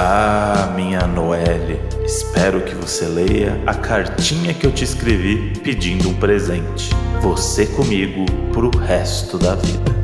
Ah, minha Noelle, espero que você leia a cartinha que eu te escrevi pedindo um presente. Você comigo pro resto da vida.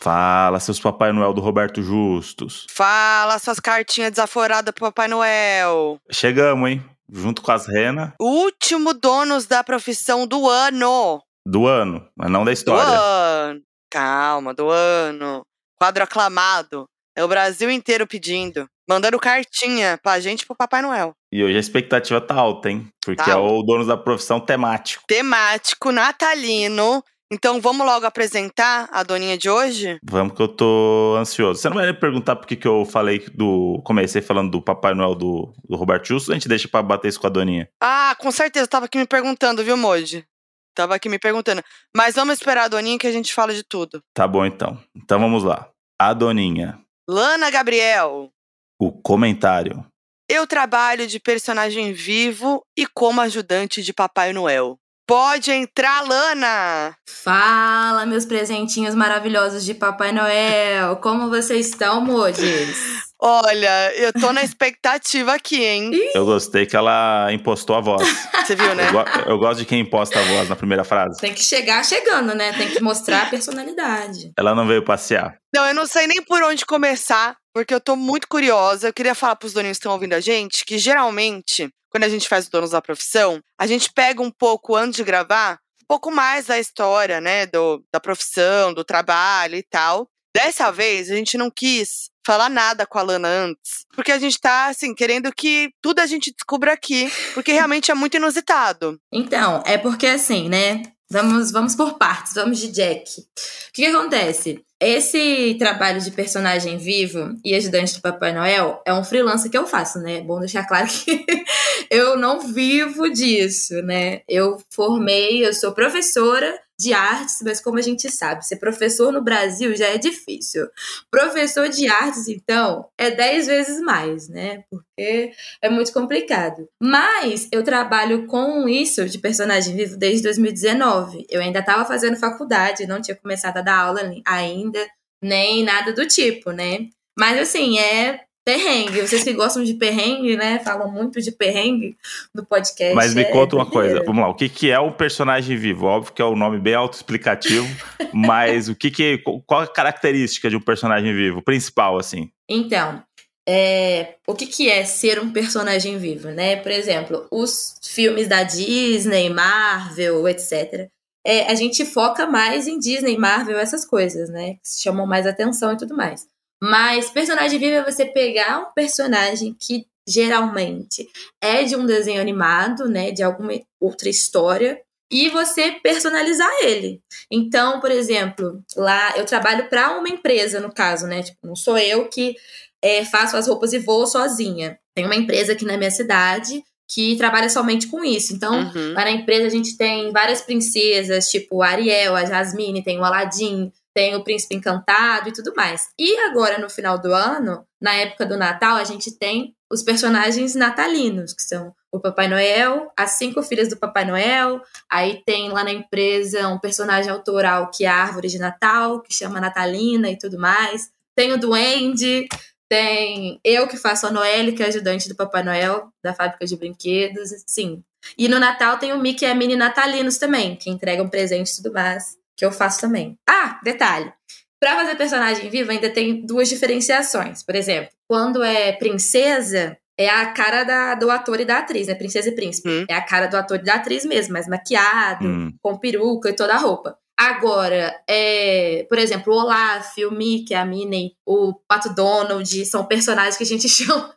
Fala, seus Papai Noel do Roberto Justus. Fala suas cartinhas desaforadas pro Papai Noel. Chegamos, hein? Junto com as renas Último donos da profissão do ano. do ano, mas não da Do história. ano. Calma, do ano. Quadro aclamado. É o Brasil inteiro pedindo. Mandando cartinha pra gente e pro Papai Noel. E hoje a expectativa tá alta, hein? Porque Tá é o dono da profissão temático. Temático, natalino. Então vamos logo apresentar a doninha de hoje? Vamos que eu tô ansioso. Você não vai me perguntar por que eu falei do. Comecei falando do Papai Noel do, do Roberto Justo, a gente deixa pra bater isso com a Doninha. Ah, com certeza. Tava aqui me perguntando, viu, Moji? Tava aqui me perguntando. Mas vamos esperar a doninha que a gente fala de tudo. Tá bom então. Então vamos lá. A Doninha. Lana Gabriel. O comentário. Eu trabalho de personagem vivo e como ajudante de Papai Noel. Pode entrar, Lana! Fala, meus presentinhos maravilhosos de Papai Noel! Como vocês estão, Modes? Olha, eu tô na expectativa aqui, hein? Eu gostei que ela impostou a voz. Você viu, né? Eu, go- eu gosto de quem imposta a voz na primeira frase. Tem que chegar chegando, né? Tem que mostrar a personalidade. Ela não veio passear. Não, eu não sei nem por onde começar, porque eu tô muito curiosa. Eu queria falar pros doninhos que estão ouvindo a gente que geralmente, quando a gente faz o Donos da Profissão, a gente pega um pouco antes de gravar, um pouco mais da história, né, do, da profissão, do trabalho e tal. Dessa vez, a gente não quis falar nada com a Lana antes, porque a gente tá, assim, querendo que tudo a gente descubra aqui, porque realmente é muito inusitado. Então, é porque assim, né? Vamos, vamos por partes, vamos de Jack. O que, que acontece? Esse trabalho de personagem vivo e ajudante do Papai Noel é um freelancer que eu faço, né? Bom deixar claro que eu não vivo disso, né? Eu formei, eu sou professora de artes, mas como a gente sabe, ser professor no Brasil já é difícil. Professor de artes, então, é dez vezes mais, né? Porque é muito complicado. Mas eu trabalho com isso de personagem vivo desde 2019. Eu ainda estava fazendo faculdade, não tinha começado a dar aula ainda, nem nada do tipo, né? Mas assim, é perrengue. Vocês que gostam de perrengue, né? Falam muito de perrengue no podcast. Mas me é conta uma coisa. Vamos lá. O que, que é um personagem vivo? Óbvio que é um nome bem autoexplicativo, mas o que que. Qual a característica de um personagem vivo? Principal, assim. Então, é, o que, que é ser um personagem vivo, né? Por exemplo, os filmes da Disney, Marvel, etc. É, a gente foca mais em Disney, Marvel, essas coisas, né? Que chamam mais atenção e tudo mais. Mas personagem vivo é você pegar um personagem que geralmente é de um desenho animado, né? De alguma outra história. E você personalizar ele. Então, por exemplo, lá eu trabalho para uma empresa, no caso, né? Tipo, não sou eu que é, faço as roupas e vou sozinha. Tem uma empresa aqui na minha cidade que trabalha somente com isso. Então, Uhum. lá na empresa a gente tem várias princesas, tipo a Ariel, a Jasmine, tem o Aladdin, tem o Príncipe Encantado e tudo mais. E agora, no final do ano, na época do Natal, a gente tem os personagens natalinos, que são o Papai Noel, as cinco filhas do Papai Noel, aí tem lá na empresa um personagem autoral que é a árvore de Natal, que chama Natalina e tudo mais. Tem o Duende, tem eu que faço a Noelle, que é ajudante do Papai Noel, da fábrica de brinquedos, sim. E no Natal tem o Mickey e a Minnie Natalinos também, que entregam presentes e tudo mais, que eu faço também. Ah, detalhe. Pra fazer personagem vivo ainda tem duas diferenciações. Por exemplo, quando é princesa, é a cara da, do ator e da atriz, né? Princesa e príncipe. Hum. É a cara do ator e da atriz mesmo, mas maquiado, Hum. com peruca e toda a roupa. Agora, é, por exemplo, o Olaf, o Mickey, a Minnie, o Pato Donald, são personagens que a gente chama,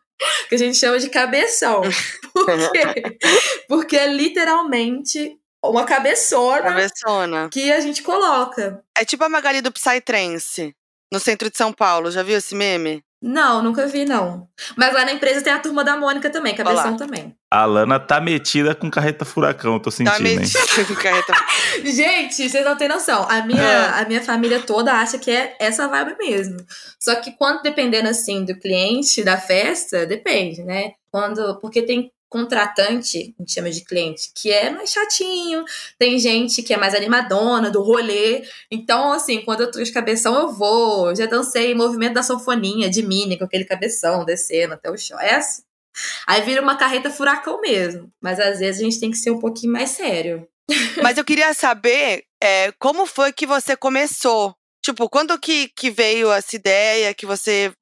que a gente chama de cabeção. Por quê? Porque é literalmente uma cabeçona Cabeçona. que a gente coloca. É tipo a Magali do Psytrance, no centro de São Paulo. Já viu esse meme? Não, nunca vi, não. Mas lá na empresa tem a turma da Mônica também, cabeção Olá. também. A Lana tá metida com carreta furacão, eu tô sentindo, Tá hein? metido com carreta. Gente, vocês não têm noção. A minha, Ah. a minha família toda acha que é essa vibe mesmo. Só que quando dependendo assim do cliente, da festa, depende, né? Quando, porque tem contratante, a gente chama de cliente, que é mais chatinho, tem gente que é mais animadona, do rolê. Então, assim, quando eu de cabeção, eu vou. Já dancei movimento da sanfoninha de mini, com aquele cabeção descendo até o chão. É assim. Aí vira uma carreta furacão mesmo. Mas às vezes a gente tem que ser um pouquinho mais sério. Mas eu queria saber é, como foi que você começou. Tipo, quando que, que veio essa ideia que você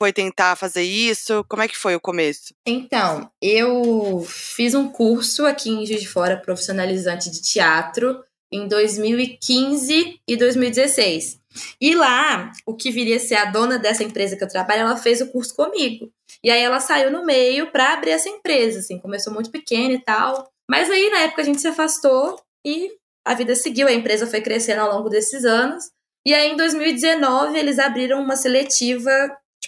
foi tentar fazer isso? Como é que foi o começo? Então, eu fiz um curso aqui em Juiz de Fora, profissionalizante de teatro, em 2015 e 2016. E lá, o que viria a ser a dona dessa empresa que eu trabalho, ela fez o curso comigo. E aí ela saiu no meio para abrir essa empresa, assim, começou muito pequena e tal. Mas aí, na época, a gente se afastou e a vida seguiu, a empresa foi crescendo ao longo desses anos. E aí, em 2019, eles abriram uma seletiva,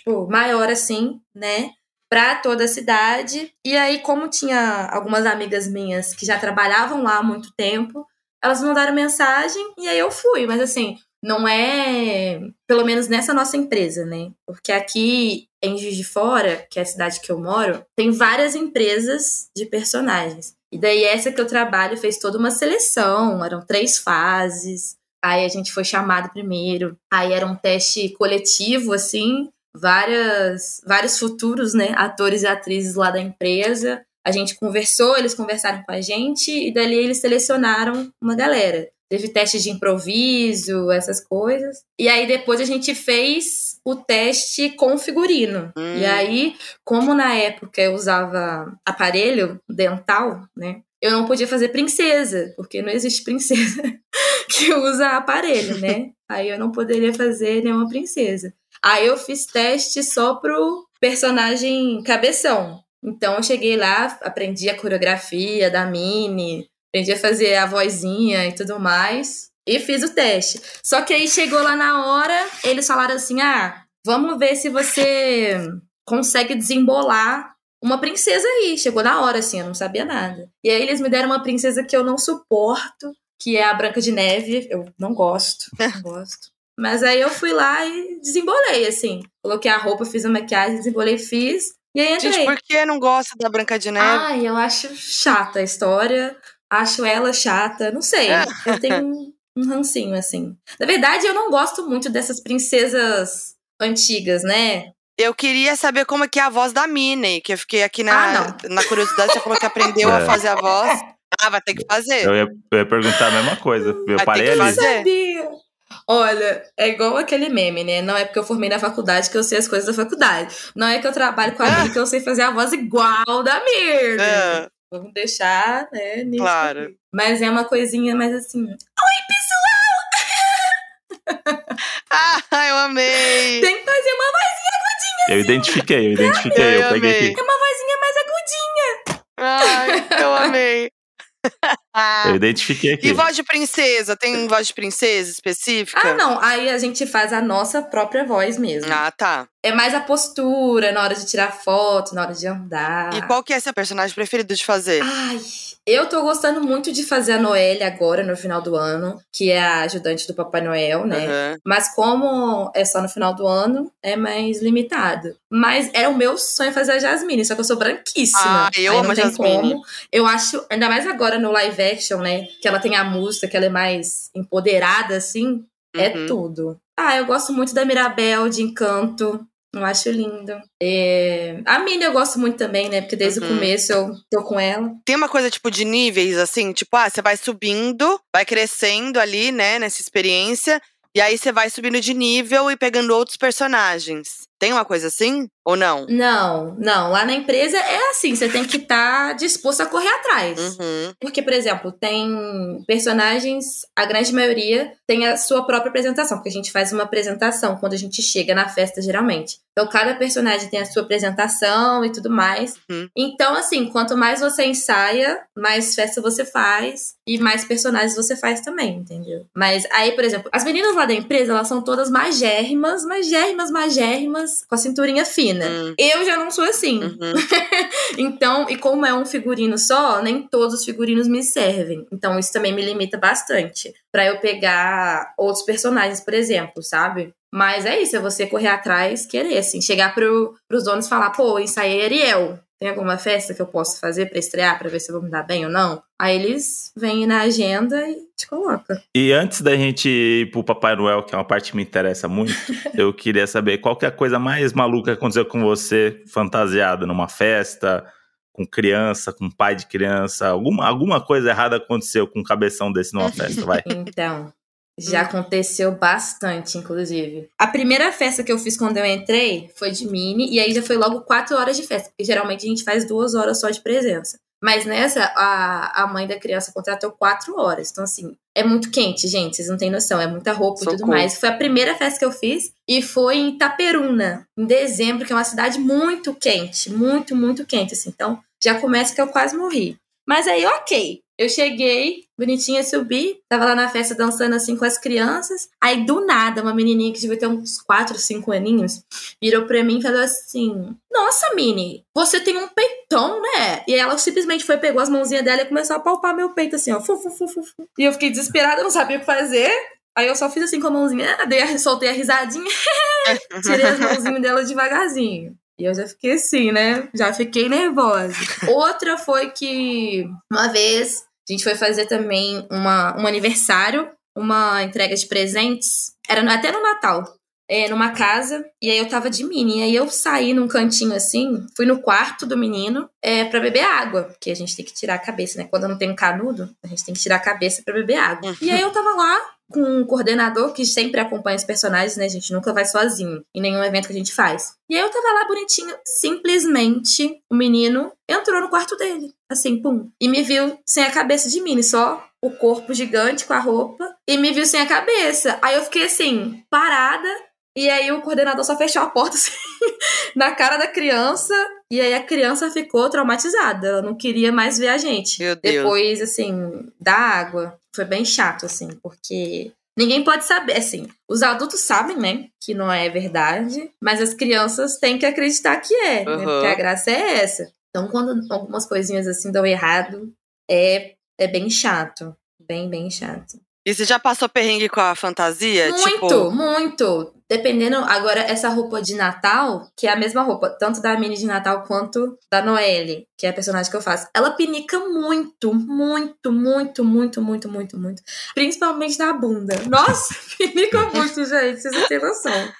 tipo, maior assim, né? Pra toda a cidade. E aí, como tinha algumas amigas minhas que já trabalhavam lá há muito tempo, elas mandaram mensagem e aí eu fui. Mas assim, não é. Pelo menos nessa nossa empresa, né? Porque aqui em Juiz de Fora, que é a cidade que eu moro, tem várias empresas de personagens. E daí essa que eu trabalho fez toda uma seleção, eram três fases. Aí a gente foi chamado primeiro. Aí era um teste coletivo, assim, várias, vários futuros, né, atores e atrizes lá da empresa. A gente conversou, eles conversaram com a gente e dali eles selecionaram uma galera. Teve teste de improviso, essas coisas. E aí depois a gente fez o teste com figurino. Hum. E aí, como na época eu usava aparelho dental, né? Eu não podia fazer princesa, porque não existe princesa que usa aparelho, né? Aí eu não poderia fazer nenhuma princesa. Aí eu fiz teste só pro personagem cabeção. Então eu cheguei lá, aprendi a coreografia da Mini, aprendi a fazer a vozinha e tudo mais. E fiz o teste. Só que aí chegou lá na hora, eles falaram assim: ah, vamos ver se você consegue desembolar uma princesa aí. Chegou na hora, assim, eu não sabia nada. E aí eles me deram uma princesa que eu não suporto, que é a Branca de Neve. Eu não gosto. Não gosto. Mas aí eu fui lá e desembolei, assim. Coloquei a roupa, fiz a maquiagem, desembolei, fiz. E aí entrei. Gente, por que não gosta da Branca de Neve? Ai, eu acho chata a história acho ela chata, não sei. É. Eu tenho um, um rancinho, assim. Na verdade, eu não gosto muito dessas princesas antigas, né? Eu queria saber como é que é a voz da Minnie, que eu fiquei aqui na, ah, na curiosidade, você falou que aprendeu é. a fazer a voz. Ah, vai ter que fazer. Eu ia, eu ia perguntar a mesma coisa. Eu vai parei ali. Sabia. Olha, é igual aquele meme, né? Não é porque eu formei na faculdade que eu sei as coisas da faculdade. Não é que eu trabalho com a Minnie que eu sei fazer a voz igual da Mir. É. Vamos deixar, né? Nisso claro. Aqui. Mas é uma coisinha mais assim. Oi, pessoal! ah, eu amei! Tem que fazer uma vozinha agudinha. Eu assim. identifiquei, eu identifiquei, eu, eu peguei aqui. É uma vozinha mais agudinha. Ai, eu amei. Eu identifiquei aqui. E voz de princesa? Tem voz de princesa específica? Ah, não. Aí a gente faz a nossa própria voz mesmo. Ah, tá. É mais a postura, na hora de tirar foto, na hora de andar. E qual que é seu personagem preferido de fazer? Ai, eu tô gostando muito de fazer a Noelle agora, no final do ano, que é a ajudante do Papai Noel, né? Uhum. Mas como é só no final do ano, é mais limitado. Mas é o meu sonho fazer a Jasmine, só que eu sou branquíssima. Ah, eu amo a Jasmine. Como. Eu acho, ainda mais agora no live action, né? Que ela tem a música, que ela é mais empoderada, assim. É uhum. tudo. Ah, eu gosto muito da Mirabel, de Encanto. Eu acho lindo. É... A Minnie eu gosto muito também, né? Porque desde uhum. o começo eu tô com ela. Tem uma coisa, tipo, de níveis, assim, tipo, ah, você vai subindo, vai crescendo ali, né, nessa experiência. E aí você vai subindo de nível e pegando outros personagens. Tem uma coisa assim? Ou não? Não, não. Lá na empresa é assim, você tem que estar tá disposto a correr atrás. Uhum. Porque, por exemplo, tem personagens, a grande maioria tem a sua própria apresentação, porque a gente faz uma apresentação quando a gente chega na festa, geralmente. Então, cada personagem tem a sua apresentação e tudo mais. Uhum. Então, assim, quanto mais você ensaia, mais festa você faz e mais personagens você faz também, entendeu? Mas aí, por exemplo, as meninas lá da empresa, elas são todas magérrimas, magérrimas, com a cinturinha fina. Uhum. Eu já não sou assim. Uhum. então, e como é um figurino só, nem todos os figurinos me servem. Então, isso também me limita bastante para eu pegar outros personagens, por exemplo, sabe? Mas é isso, é você correr atrás, querer, assim, chegar pro, pros donos e falar, pô, ensaiei Ariel. Tem alguma festa que eu posso fazer para estrear, para ver se eu vou me dar bem ou não? Aí eles vêm na agenda e te colocam. E antes da gente ir pro Papai Noel, que é uma parte que me interessa muito, eu queria saber qual que é a coisa mais maluca que aconteceu com você fantasiada numa festa, com criança, com pai de criança, alguma, alguma coisa errada aconteceu com um cabeção desse numa festa, vai. Então, já aconteceu bastante, inclusive. A primeira festa que eu fiz quando eu entrei foi de mini, e aí já foi logo quatro horas de festa, porque geralmente a gente faz duas horas só de presença. Mas nessa, a, a mãe da criança contratou quatro horas. Então, assim, é muito quente, gente. Vocês não têm noção. É muita roupa Socorro. e tudo mais. Foi a primeira festa que eu fiz e foi em Itaperuna, em dezembro, que é uma cidade muito quente. Muito, muito quente, assim. Então, já começa que eu quase morri. Mas aí, ok. Eu cheguei, bonitinha, subi, tava lá na festa dançando assim com as crianças. Aí, do nada, uma menininha que devia ter uns 4, 5 aninhos, virou pra mim e falou assim: Nossa, Mini, você tem um peitão, né? E ela simplesmente foi, pegou as mãozinhas dela e começou a palpar meu peito assim, ó. Fu, fu, fu, fu. E eu fiquei desesperada, não sabia o que fazer. Aí eu só fiz assim com a mãozinha, dei, soltei a risadinha, tirei as mãozinhas dela devagarzinho. E eu já fiquei assim, né? Já fiquei nervosa. Outra foi que uma vez a gente foi fazer também uma, um aniversário, uma entrega de presentes. Era até no Natal. É, numa casa, e aí eu tava de mini. E aí eu saí num cantinho assim, fui no quarto do menino é, para beber água, porque a gente tem que tirar a cabeça, né? Quando não tem um canudo, a gente tem que tirar a cabeça para beber água. E aí eu tava lá com um coordenador que sempre acompanha os personagens, né? A gente nunca vai sozinho em nenhum evento que a gente faz. E aí eu tava lá bonitinho, simplesmente o menino entrou no quarto dele, assim, pum, e me viu sem a cabeça de mini, só o corpo gigante com a roupa, e me viu sem a cabeça. Aí eu fiquei assim, parada, e aí o coordenador só fechou a porta assim, na cara da criança. E aí a criança ficou traumatizada. Ela não queria mais ver a gente. Meu Deus. Depois, assim, da água. Foi bem chato, assim, porque ninguém pode saber. Assim, os adultos sabem, né, que não é verdade. Mas as crianças têm que acreditar que é. Uhum. Né, porque a graça é essa. Então, quando algumas coisinhas assim dão errado, é, é bem chato. Bem, bem chato. E você já passou perrengue com a fantasia? Muito, tipo... muito. Dependendo, agora, essa roupa de Natal, que é a mesma roupa, tanto da Mini de Natal quanto da Noelle, que é a personagem que eu faço, ela pinica muito, muito, muito, muito, muito, muito, muito. Principalmente na bunda. Nossa, pinica muito, gente, vocês não têm noção.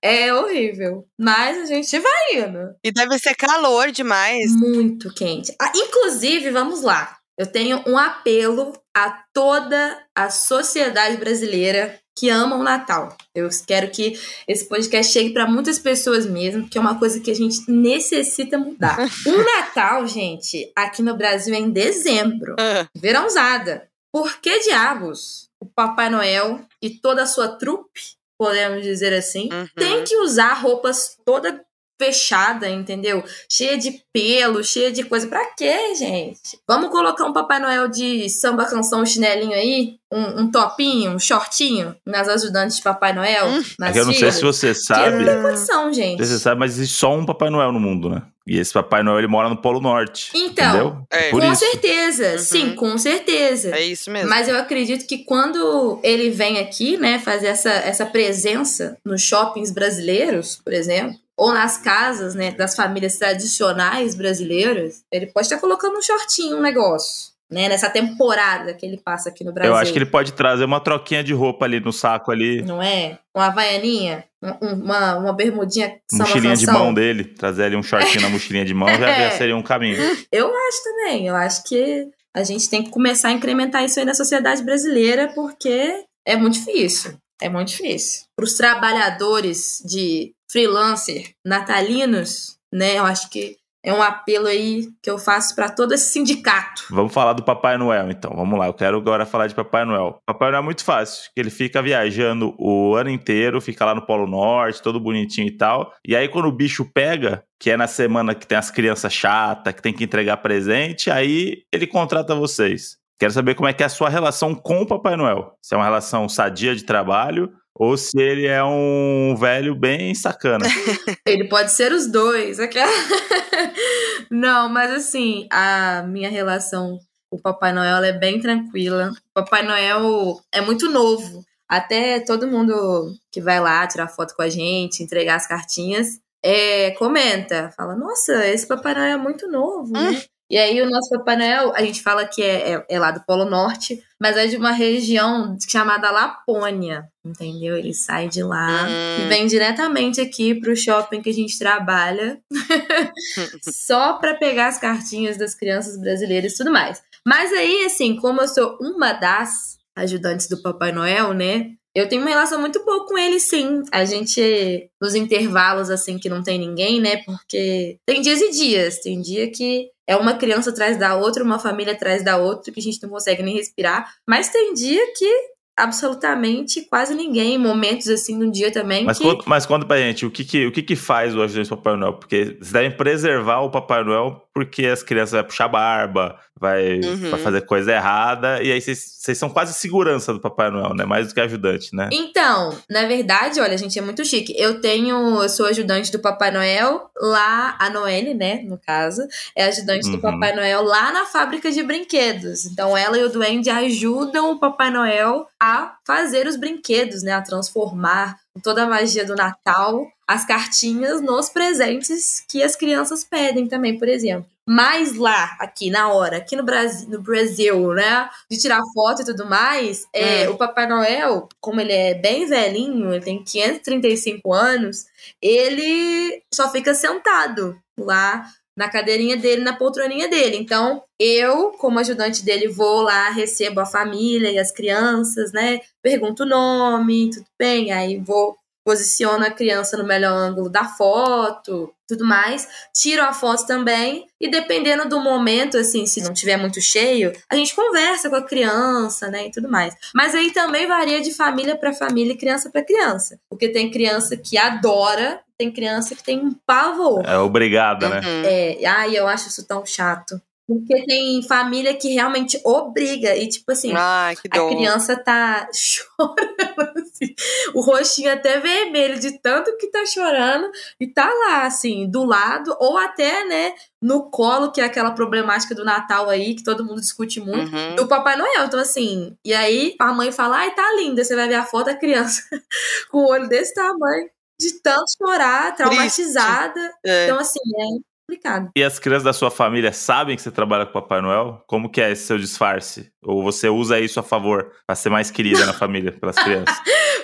É horrível. Mas a gente vai indo. E deve ser calor demais. Muito quente. Ah, inclusive, vamos lá. Eu tenho um apelo a toda a sociedade brasileira que ama o Natal. Eu quero que esse podcast chegue para muitas pessoas mesmo, que é uma coisa que a gente necessita mudar. o Natal, gente, aqui no Brasil é em dezembro, Ah. verãozada. Por que diabos o Papai Noel e toda a sua trupe, podemos dizer assim, Uhum. tem que usar roupas toda fechada, entendeu? Cheia de pelo, cheia de coisa. Pra quê, gente? Vamos colocar um Papai Noel de samba, canção, chinelinho aí? Um, um topinho, um shortinho nas ajudantes de Papai Noel? Hum. nas É que eu não sei se você sabe. não tem condição, gente. Você sabe, mas existe só um Papai Noel no mundo, né? E esse Papai Noel ele mora no Polo Norte. Então, entendeu? é. Com isso. certeza, Uhum. sim, com certeza. É isso mesmo. Mas eu acredito que quando ele vem aqui, né, fazer essa, essa presença nos shoppings brasileiros, por exemplo, ou nas casas, né, das famílias tradicionais brasileiras, ele pode estar colocando um shortinho, um negócio, né, nessa temporada que ele passa aqui no Brasil. Eu acho que ele pode trazer uma troquinha de roupa ali no saco ali. Não é? Uma havaianinha, um- um- uma, uma bermudinha Mochilinha de mão dele, trazer ali um shortinho na mochilinha de mão já, já É. seria um caminho. Eu acho também. Eu acho que a gente tem que começar a incrementar isso aí na sociedade brasileira, porque é muito difícil. É muito difícil. Para os trabalhadores de freelancer natalinos, né? Eu acho que é um apelo aí que eu faço para todo esse sindicato. Vamos falar do Papai Noel, então. Vamos lá, eu quero agora falar de Papai Noel. Papai Noel é muito fácil, que ele fica viajando o ano inteiro, fica lá no Polo Norte, todo bonitinho e tal. E aí, quando o bicho pega, que é na semana que tem as crianças chatas, que tem que entregar presente, aí ele contrata vocês. Quero saber como é que é a sua relação com o Papai Noel. Se é uma relação sadia de trabalho ou se ele é um velho bem sacana. Ele pode ser os dois. Não, mas assim, a minha relação com o Papai Noel é bem tranquila. O Papai Noel é muito novo. Até todo mundo que vai lá tirar foto com a gente, entregar as cartinhas, é, comenta, fala, nossa, esse Papai Noel é muito novo, né? E aí o nosso Papai Noel, a gente fala que é, é, é lá do Polo Norte, mas é de uma região chamada Lapônia, entendeu? Ele sai de lá Hum. e vem diretamente aqui pro shopping que a gente trabalha, só pra pegar as cartinhas das crianças brasileiras e tudo mais. Mas aí, assim, como eu sou uma das ajudantes do Papai Noel, né? Eu tenho uma relação muito boa com ele, sim. A gente, nos intervalos, assim, que não tem ninguém, né? Porque tem dias e dias. Tem dia que é uma criança atrás da outra, uma família atrás da outra, que a gente não consegue nem respirar. Mas tem dia que absolutamente quase ninguém. Momentos, assim, no dia também. Mas, que... conta, mas conta pra gente, o que que, o que que faz o ajudante do Papai Noel? Porque vocês devem preservar o Papai Noel porque as crianças vão puxar barba, vai, Uhum. vai fazer coisa errada, e aí vocês, são quase segurança do Papai Noel, né? Mais do que ajudante, né? Então, na verdade, olha, a gente é muito chique. Eu tenho, eu sou ajudante do Papai Noel lá, a Noelle, né, no caso, é ajudante do Uhum. Papai Noel lá na fábrica de brinquedos. Então, ela e o Duende ajudam o Papai Noel a fazer os brinquedos, né, a transformar toda a magia do Natal, as cartinhas nos presentes que as crianças pedem também, por exemplo. Mas lá, aqui na hora, aqui no Brasil, no Brasil, né? De tirar foto e tudo mais, é, Hum. o Papai Noel, como ele é bem velhinho, ele tem 535 anos, ele só fica sentado lá na cadeirinha dele, na poltroninha dele. Então, eu, como ajudante dele, vou lá, recebo a família e as crianças, né? Pergunto o nome, tudo bem, aí vou posiciono a criança no melhor ângulo da foto, tudo mais. Tiro a foto também e dependendo do momento, assim, se não tiver muito cheio, a gente conversa com a criança, né, e tudo mais. Mas aí também varia de família para família e criança para criança, porque tem criança que adora, tem criança que tem um pavor. É obrigada, né? Uhum. É, ai, eu acho isso tão chato. Porque tem família que realmente obriga e tipo assim, Ai, a criança tá chorando, assim, o rostinho até vermelho de tanto que tá chorando e tá lá, assim, do lado, ou até, né, no colo, que é aquela problemática do Natal aí, que todo mundo discute muito. Uhum. O Papai Noel, então assim, e aí a mãe fala, ai, tá linda, você vai ver a foto da criança com o olho desse tamanho, de tanto chorar, traumatizada. É. Então, assim, é complicado. E as crianças da sua família sabem que você trabalha com o Papai Noel? Como que é esse seu disfarce? Ou você usa isso a favor pra ser mais querida na família pelas crianças?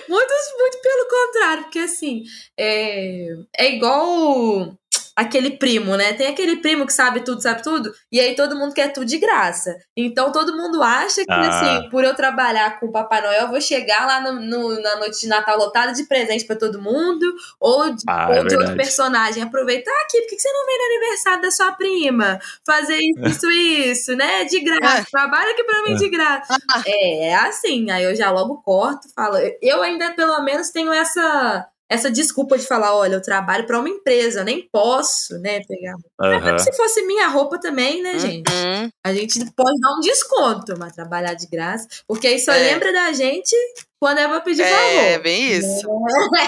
Muitos, muito pelo contrário, porque assim, é, é igual aquele primo, né? Tem aquele primo que sabe tudo, sabe tudo, e aí todo mundo quer tudo de graça. Então todo mundo acha que, Ah. assim, por eu trabalhar com o Papai Noel, eu vou chegar lá no, no- na noite de Natal lotada de presente pra todo mundo, ou de, Ah, ou é de outro personagem. Aproveitar aqui, por que que você não vem no aniversário da sua prima? Fazer isso, isso, isso, né? De graça. Trabalha aqui pra mim de graça. É, é assim, aí eu já logo corto, falo. Eu ainda, pelo menos, tenho essa essa desculpa de falar, olha, eu trabalho pra uma empresa, eu nem posso, né, pegar. Aham. Se fosse minha roupa também, né, gente? Uhum. A gente pode dar um desconto, mas trabalhar de graça, porque aí só É. lembra da gente quando é pra pedir É, favor. bem isso.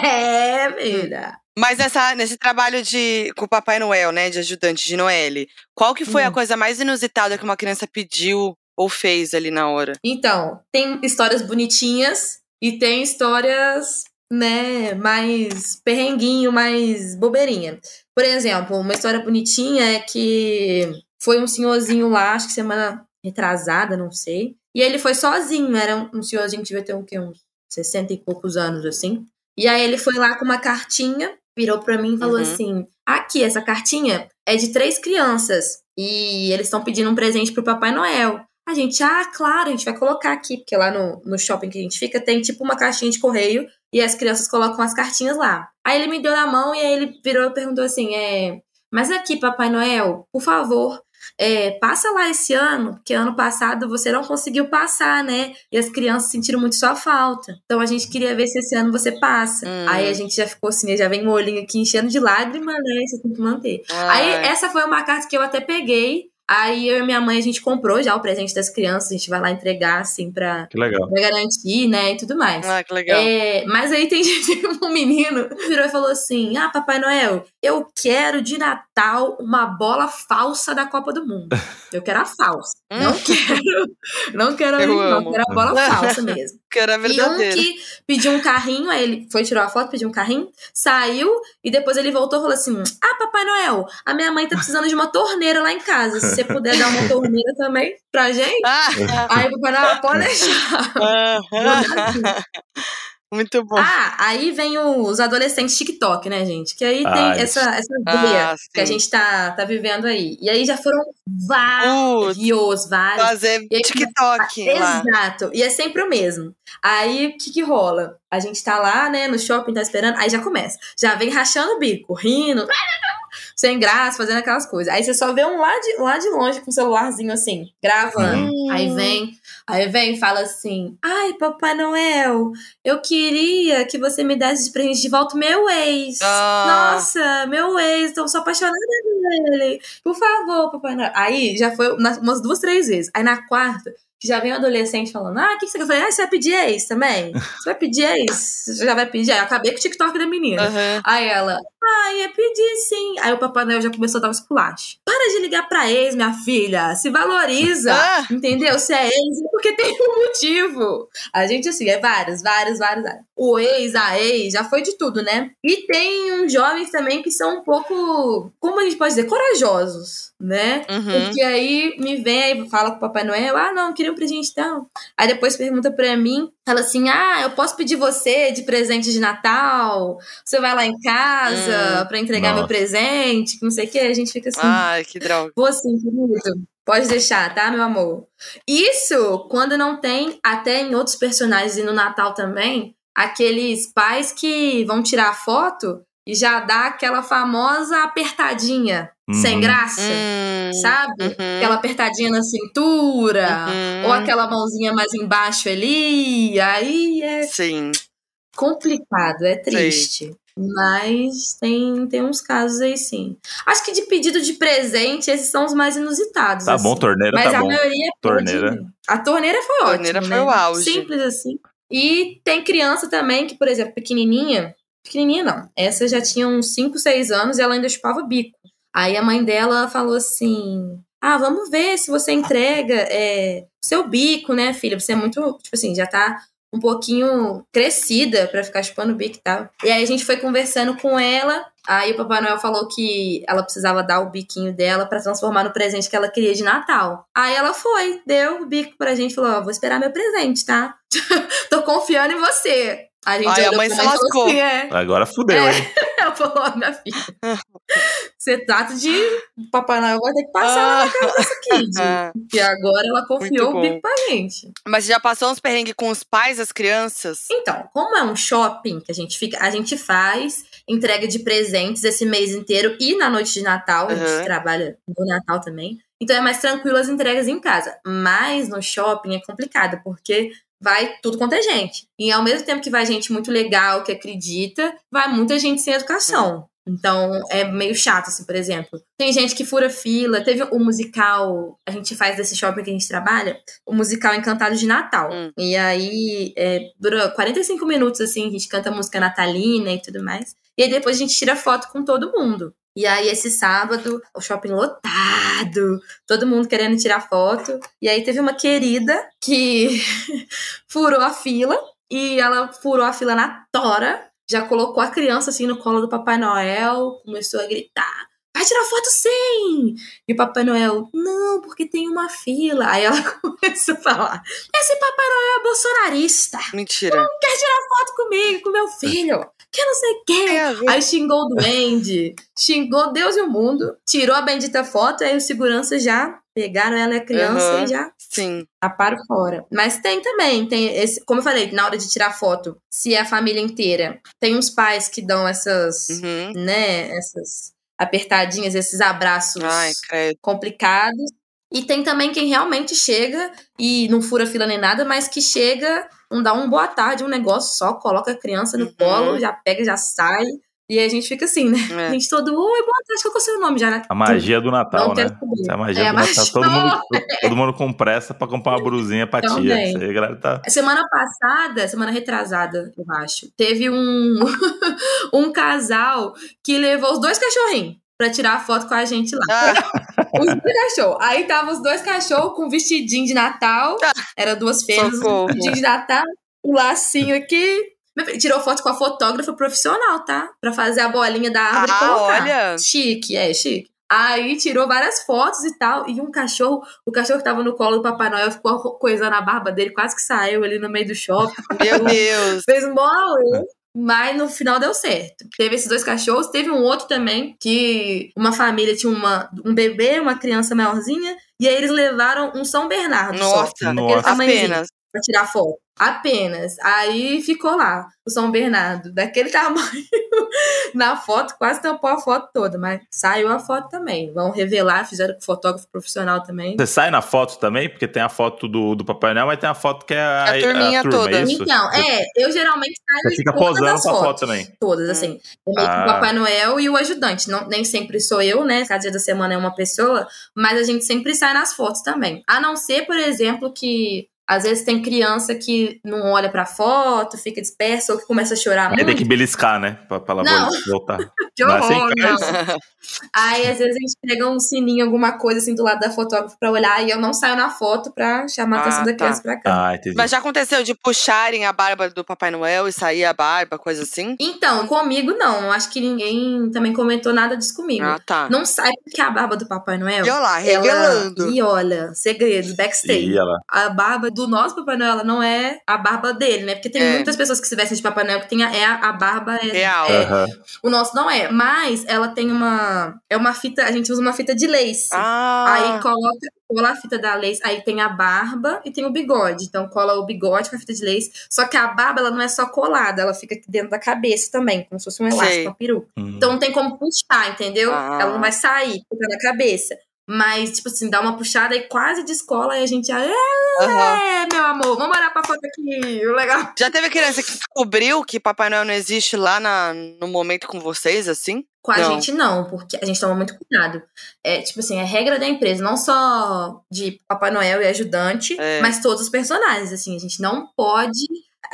É, vida. Mas nessa, nesse trabalho de com o Papai Noel, né, de ajudante de Noelle, qual que foi a Hum. coisa mais inusitada que uma criança pediu ou fez ali na hora? Então, tem histórias bonitinhas e tem histórias, né, mais perrenguinho, mais bobeirinha. Por exemplo, uma história bonitinha é que foi um senhorzinho lá, acho que semana retrasada, não sei. E ele foi sozinho, era um, senhorzinho que devia ter um, quê, uns 60 e poucos anos, assim. E aí ele foi lá com uma cartinha, virou pra mim e falou Uhum. assim: aqui, essa cartinha é de três crianças. E eles estão pedindo um presente pro Papai Noel. A gente, ah, claro, a gente vai colocar aqui, porque lá no, no shopping que a gente fica tem tipo uma caixinha de correio e as crianças colocam as cartinhas lá. Aí ele me deu na mão e aí ele virou e perguntou assim: é, mas aqui, Papai Noel, por favor, é, passa lá esse ano, porque ano passado você não conseguiu passar, né? E as crianças sentiram muito sua falta. Então a gente queria ver se esse ano você passa. Hum. Aí a gente já ficou assim, já vem o olhinho aqui enchendo de lágrima, né? Você tem que manter. Aí essa foi uma carta que eu até peguei. Aí eu e minha mãe, a gente comprou já o presente das crianças, a gente vai lá entregar, assim, pra, Que legal. pra garantir, né, e tudo mais. Ah, que legal. É, mas aí tem gente, um menino virou e falou assim: Ah, Papai Noel, eu quero de Natal uma bola falsa da Copa do Mundo. Eu quero a falsa. Não quero, não quero, Eu não amo. quero a bola falsa mesmo. Que era E um que pediu um carrinho, aí ele foi tirar a foto, pediu um carrinho, saiu e depois ele voltou e falou assim: Ah, Papai Noel, a minha mãe tá precisando de uma torneira lá em casa. Se você puder dar uma torneira também pra gente. Ah, Aí o Papai Noel pode deixar. Muito bom. Ah, aí vem os adolescentes TikTok, né, gente? Que aí tem Ah, essa, essa Ah, que a gente tá, tá vivendo aí. E aí já foram vários, vários. Fazer aí TikTok lá. Exato. E é sempre o mesmo. Aí, o que que rola? A gente tá lá, né, no shopping, tá esperando, aí já começa. Já vem rachando o bico, rindo, sem graça, fazendo aquelas coisas. Aí você só vê um lá de, lá de longe com o celularzinho assim, gravando. Hum. Aí vem, aí vem e fala assim: Ai, Papai Noel, eu queria que você me desse de presente de volta meu ex. Ah. Nossa, meu ex, tô só apaixonada dele. Por favor, Papai Noel. Aí já foi umas duas, três vezes. Aí na quarta, que já vem um adolescente falando: Ah, o que, que você quer? Eu falei: Ah, você vai pedir ex também? Você vai pedir ex? Você já vai pedir? Aí eu acabei com o TikTok da menina. Aham. Aí ela, ah, ia pedir sim. Aí o Papai Noel já começou a dar um esculacho. Para de ligar pra ex, minha filha. Se valoriza. Ah. Entendeu? Se é ex, é porque tem um motivo. A gente, assim, é vários, vários, vários, vários. O ex, a ex, já foi de tudo, né? E tem uns jovens também que são um pouco, como a gente pode dizer, corajosos, né? Uhum. Porque aí me vem aí fala com o Papai Noel, ah, não, queria um presente então. Aí depois pergunta pra mim, fala assim: ah, eu posso pedir você de presente de Natal? Você vai lá em casa pra entregar meu Nossa. presente, que não sei o que. A gente fica assim. Ai, que droga. Vou assim, querido. Pode deixar, tá, meu amor? Isso quando não tem, até em outros personagens e no Natal também, aqueles pais que vão tirar a foto e já dá aquela famosa apertadinha, sem Uhum. graça, Hum, sabe? uhum, Aquela apertadinha na cintura, uhum. ou aquela mãozinha mais embaixo ali. Aí é Sim. complicado, é triste. Mas tem, tem uns casos aí sim. Acho que de pedido de presente, esses são os mais inusitados. Tá assim. bom, torneira Mas tá a bom. maioria pode- Torneira. A torneira foi Torneira ótima. foi né? o auge. Simples assim. E tem criança também que, por exemplo, pequenininha. Pequenininha não. Essa já tinha uns 5, 6 anos e ela ainda chupava bico. Aí a mãe dela falou assim: Ah, vamos ver se você entrega é, o seu bico, né, filha? Você é muito, tipo assim, já tá um pouquinho crescida pra ficar chupando bico e tal. E aí a gente foi conversando com ela. Aí o Papai Noel falou que ela precisava dar o biquinho dela pra transformar no presente que ela queria de Natal. Aí ela foi, deu o bico pra gente falou: Ó, vou esperar meu presente, tá? Tô confiando em você. A gente Ai, a mãe se lascou. assim, é. Agora fudeu, É. hein? Ela falou, ó, minha filha. Você trata de. O Papai Noel vai ter que passar Ah. na casa dessa kid. Ah, E agora ela confiou o bico pra gente. Mas você já passou uns perrengues com os pais das crianças? Então, como é um shopping que a gente fica, a gente faz entrega de presentes esse mês inteiro e na noite de Natal, a Uhum. gente trabalha no Natal também. Então é mais tranquilo as entregas em casa. Mas no shopping é complicado, porque vai tudo quanto é gente. E ao mesmo tempo que vai gente muito legal, que acredita, vai muita gente sem educação. Então é meio chato, assim, por exemplo. Tem gente que fura fila. Teve o musical, a gente faz desse shopping que a gente trabalha, o musical Encantado de Natal. Hum. E aí é, dura 45 minutos, assim, a gente canta música natalina e tudo mais. E aí depois a gente tira foto com todo mundo. E aí, esse sábado, o shopping lotado, todo mundo querendo tirar foto. E aí teve uma querida que furou a fila e ela furou a fila na tora, já colocou a criança assim no colo do Papai Noel, começou a gritar. Vai tirar foto sim! E o Papai Noel, não, porque tem uma fila. Aí ela começou a falar: Esse Papai Noel é bolsonarista. Mentira. Quer tirar foto comigo, com meu filho? Que não sei o a ver. Aí xingou o duende, xingou Deus e o mundo, tirou a bendita foto, aí os seguranças já pegaram ela e a criança Aham. e já Sim. taparam fora. Mas tem também, tem esse, como eu falei, na hora de tirar foto, se é a família inteira, tem uns pais que dão essas, Uhum. né, essas apertadinhas, esses abraços Ai, complicados. E tem também quem realmente chega e não fura fila nem nada, mas que chega, não dá um boa tarde, um negócio só, coloca a criança no Uhum. colo, já pega, já sai. E aí a gente fica assim, né? É. A gente todo, oi, boa tarde, qual que é o seu nome já, né? A magia do Natal, Não né? Essa é a magia É, do Natal. Todo mundo, todo mundo com pressa pra comprar uma brusinha pra tia. Também. Isso aí, a galera tá. Semana passada, semana retrasada, eu acho, teve um, um casal que levou os dois cachorrinhos pra tirar foto com a gente lá. Ah, Os dois cachorros. Aí tava os dois cachorros com vestidinho de Natal. Era duas fêmeas, Socorro. um vestidinho de Natal, um lacinho aqui. Tirou foto com a fotógrafa profissional, tá? Pra fazer a bolinha da árvore e Ah, colocar. olha. Chique, é, chique. Aí tirou várias fotos e tal. E um cachorro, o cachorro que tava no colo do Papai Noel ficou coisando a barba dele, quase que saiu ali no meio do shopping. meu Deus. Fez um bolão. Mas no final deu certo. Teve esses dois cachorros, teve um outro também, que uma família tinha uma, um bebê, uma criança maiorzinha, e aí eles levaram um São Bernardo só, Nossa, daquele Nossa. apenas. Pra tirar foto. Apenas. Aí ficou lá, o São Bernardo, daquele tamanho, na foto, quase tampou a foto toda, mas saiu a foto também. Vão revelar, fizeram com fotógrafo profissional também. Você sai na foto também? Porque tem a foto do, do Papai Noel, mas tem a foto que é a, A turminha turma, toda. é isso? Então, é, eu geralmente saio Você fica posando as com a foto fotos. também. Todas, assim. É meio Ah. o Papai Noel e o ajudante. Não, nem sempre sou eu, né? Cada dia da semana é uma pessoa, mas a gente sempre sai nas fotos também. A não ser, por exemplo, que às vezes tem criança que não olha pra foto, fica dispersa ou que começa a chorar Aí muito. tem que beliscar, né? Pra, pra ela Não. voltar. Que Não é assim, horror, não. Aí, às vezes, a gente pega um sininho, alguma coisa assim do lado da fotógrafa pra olhar e eu não saio na foto pra chamar a Ah, atenção da tá. criança pra cá. Ah, entendi. Mas já aconteceu de puxarem a barba do Papai Noel e sair a barba, coisa assim? Então, comigo não. Acho que ninguém também comentou nada disso comigo. Ah, tá. Não sai porque a barba do Papai Noel. E olha lá, ela- revelando. E olha, segredos, backstage. E ela. A barba do nosso Papai Noel ela não é a barba dele, né? Porque tem É. muitas pessoas que se vestem de Papai Noel que tem a, é a, a barba é, Real. é. Aham. O nosso não é. Mas ela tem uma. É uma fita. A gente usa uma fita de lace. Ah, Aí coloca, cola a fita da lace, aí tem a barba e tem o bigode. Então cola o bigode com a fita de lace. Só que a barba ela não é só colada, ela fica aqui dentro da cabeça também, como se fosse um elástico, Sei. uma peruca. Hum. Então não tem como puxar, entendeu? Ah. Ela não vai sair, fica na cabeça. Mas, tipo assim, dá uma puxada e quase descola e a gente já. É, aham. meu amor, vamos olhar pra foto aqui. Legal. Já teve criança que descobriu que Papai Noel não existe lá na, no momento com vocês, assim? Com a Não. gente não, porque a gente toma muito cuidado. É, tipo assim, é regra da empresa, não só de Papai Noel e ajudante, É. mas todos os personagens, assim, a gente não pode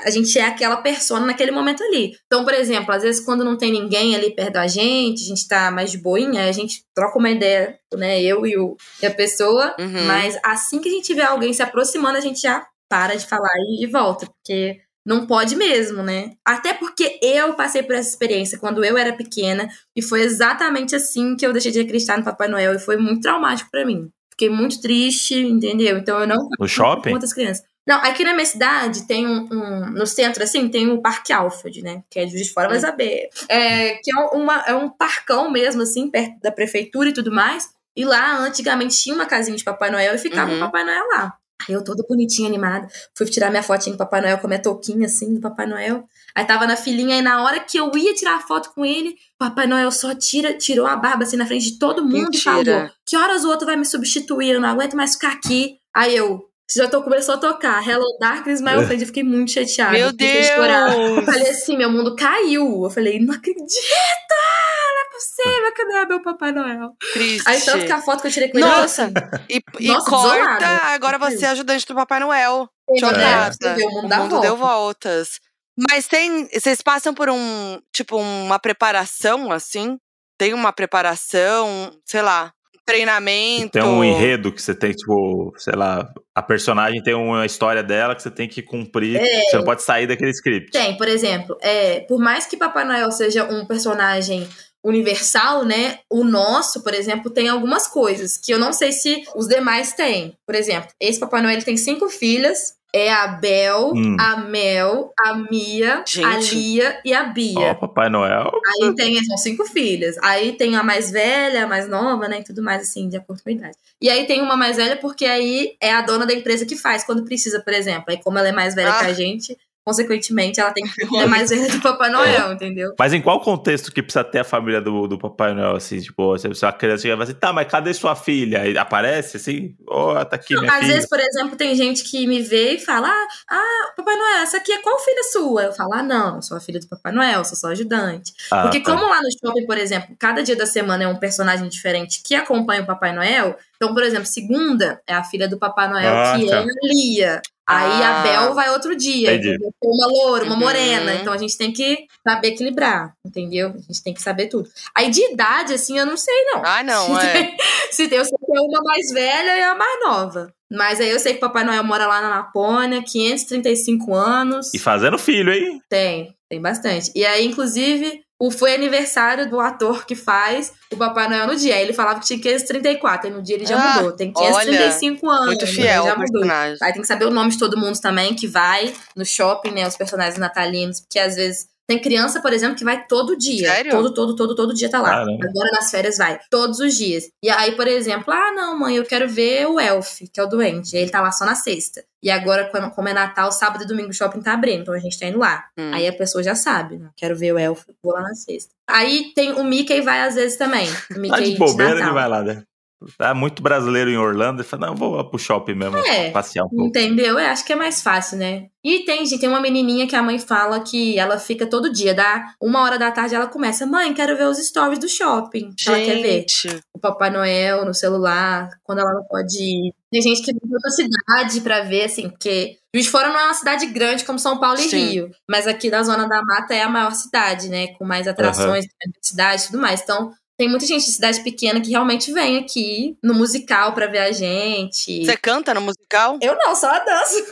a gente é aquela persona naquele momento ali. Então, por exemplo, às vezes quando não tem ninguém ali perto da gente, a gente tá mais de boinha, a gente troca uma ideia, né, eu e, o, e a pessoa, Uhum. mas assim que a gente vê alguém se aproximando, a gente já para de falar e, e volta, porque não pode mesmo, né? Até porque eu passei por essa experiência quando eu era pequena e foi exatamente assim que eu deixei de acreditar no Papai Noel e foi muito traumático pra mim. Fiquei muito triste, entendeu? Então eu não No shopping? com outras crianças. Não, aqui na minha cidade tem um, um- No centro, assim, tem o Parque Alfred, né? Que é de Juiz de Fora, vai saber. É, que é, uma, é um parcão mesmo, assim, perto da prefeitura e tudo mais. E lá, antigamente, tinha uma casinha de Papai Noel e ficava Uhum. o Papai Noel lá. Aí eu toda bonitinha, animada. Fui tirar minha fotinha com o Papai Noel, com a minha touquinha, assim, do Papai Noel. Aí tava na filinha, e na hora que eu ia tirar a foto com ele, Papai Noel só tira, tirou a barba, assim, na frente de todo mundo e Mentira. falou: Que horas o outro vai me substituir? Eu não aguento mais ficar aqui. Aí eu, já tô, começou a tocar Hello Darkness, My Old Friend. Eu fiquei muito chateada. Meu chorar. Eu Deus! falei assim, meu mundo caiu. Eu falei, não acredito! Não é possível, cadê meu Papai Noel? Triste. Aí tanto que a foto que eu tirei com ele... Nossa! E, e Nossa, corta, desolada. agora você é ajudante do Papai Noel. Ele, Chocada. você vê, o mundo, O mundo volta. deu voltas. Mas tem. Vocês passam por um. Tipo, uma preparação, assim? Tem uma preparação, sei lá, treinamento. Tem um enredo que você tem, tipo, sei lá, a personagem tem uma história dela que você tem que cumprir. É. Você não pode sair daquele script. Tem, por exemplo, é, por mais que Papai Noel seja um personagem universal, né? O nosso, por exemplo, tem algumas coisas que eu não sei se os demais têm. Por exemplo, esse Papai Noel tem cinco filhas. É a Bel, Hum. a Mel, a Mia, a Gente. Lia e a Ó, Bia. Papai Noel. Aí tem, são cinco filhas. Aí tem a mais velha, a mais nova, né? E tudo mais, assim, de acordo com a idade. E aí tem uma mais velha porque aí é a dona da empresa que faz quando precisa, por exemplo. Aí como ela é mais velha Ah. que a gente, consequentemente ela tem que ser mais velha do Papai Noel, entendeu? Mas em qual contexto que precisa ter a família do, do Papai Noel, assim? Tipo, se a criança chega e fala assim, tá, mas cadê sua filha? Aí aparece, assim, ó, tá aqui minha Às filha. vezes, por exemplo, tem gente que me vê e fala: Ah, ah, Papai Noel, essa aqui é qual filha sua? Eu falo: Ah, não, sou a filha do Papai Noel, sou só ajudante. Ah, Porque tá. como lá no shopping, por exemplo, cada dia da semana é um personagem diferente que acompanha o Papai Noel. Então, por exemplo, segunda é a filha do Papai Noel, Ah, que tá. é a Lia. Aí a Ah. Bel vai outro dia. Entendi. entendeu? Uma loura, uma Uhum. morena. Então a gente tem que saber equilibrar, entendeu? A gente tem que saber tudo. Aí de idade, assim, eu não sei, não. Ah, não, é. Se tem, eu sei que é uma mais velha e a mais nova. Mas aí eu sei que Papai Noel mora lá na Lapônia, 535 anos. E fazendo filho, hein? Tem, tem bastante. E aí, inclusive, o, foi aniversário do ator que faz o Papai Noel no dia. Ele falava que tinha 534, e no dia ele já Ah, mudou. Tem 535 anos. Muito fiel já mudou. personagem. Aí tem que saber o nome de todo mundo também que vai no shopping, né? Os personagens natalinos, porque às vezes. Tem criança, por exemplo, que vai todo dia. Sério? Todo, todo, todo, todo dia tá lá. Caramba. Agora nas férias vai. Todos os dias. E aí, por exemplo, ah, não, mãe, eu quero ver o Elf, que é o doente. Ele tá lá só na sexta. E agora, quando, como é Natal, sábado e domingo o shopping tá abrindo. Então a gente tá indo lá. Hum. Aí a pessoa já sabe, né? Quero ver o Elf, vou lá na sexta. Aí tem o Mickey vai às vezes também. O Mickey Tá de bobeira, Natal. ele vai lá, né? Tá muito brasileiro em Orlando. Ele fala, não, vou pro shopping mesmo, É. passear um pouco. Entendeu? Eu acho que é mais fácil, né? E tem, gente, tem uma menininha que a mãe fala que ela fica todo dia, dá uma hora da tarde, ela começa, mãe, quero ver os stories do shopping. que Ela quer ver Gente, o Papai Noel no celular, quando ela não pode ir. Tem gente que vai pra outra cidade pra ver, assim, porque Juiz de Fora não é uma cidade grande como São Paulo e Sim. Rio. Mas aqui da Zona da Mata é a maior cidade, né? Com mais atrações, cidade e tudo mais. Então, tem muita gente de cidade pequena que realmente vem aqui no musical pra ver a gente. você canta no musical? Eu não, só danço.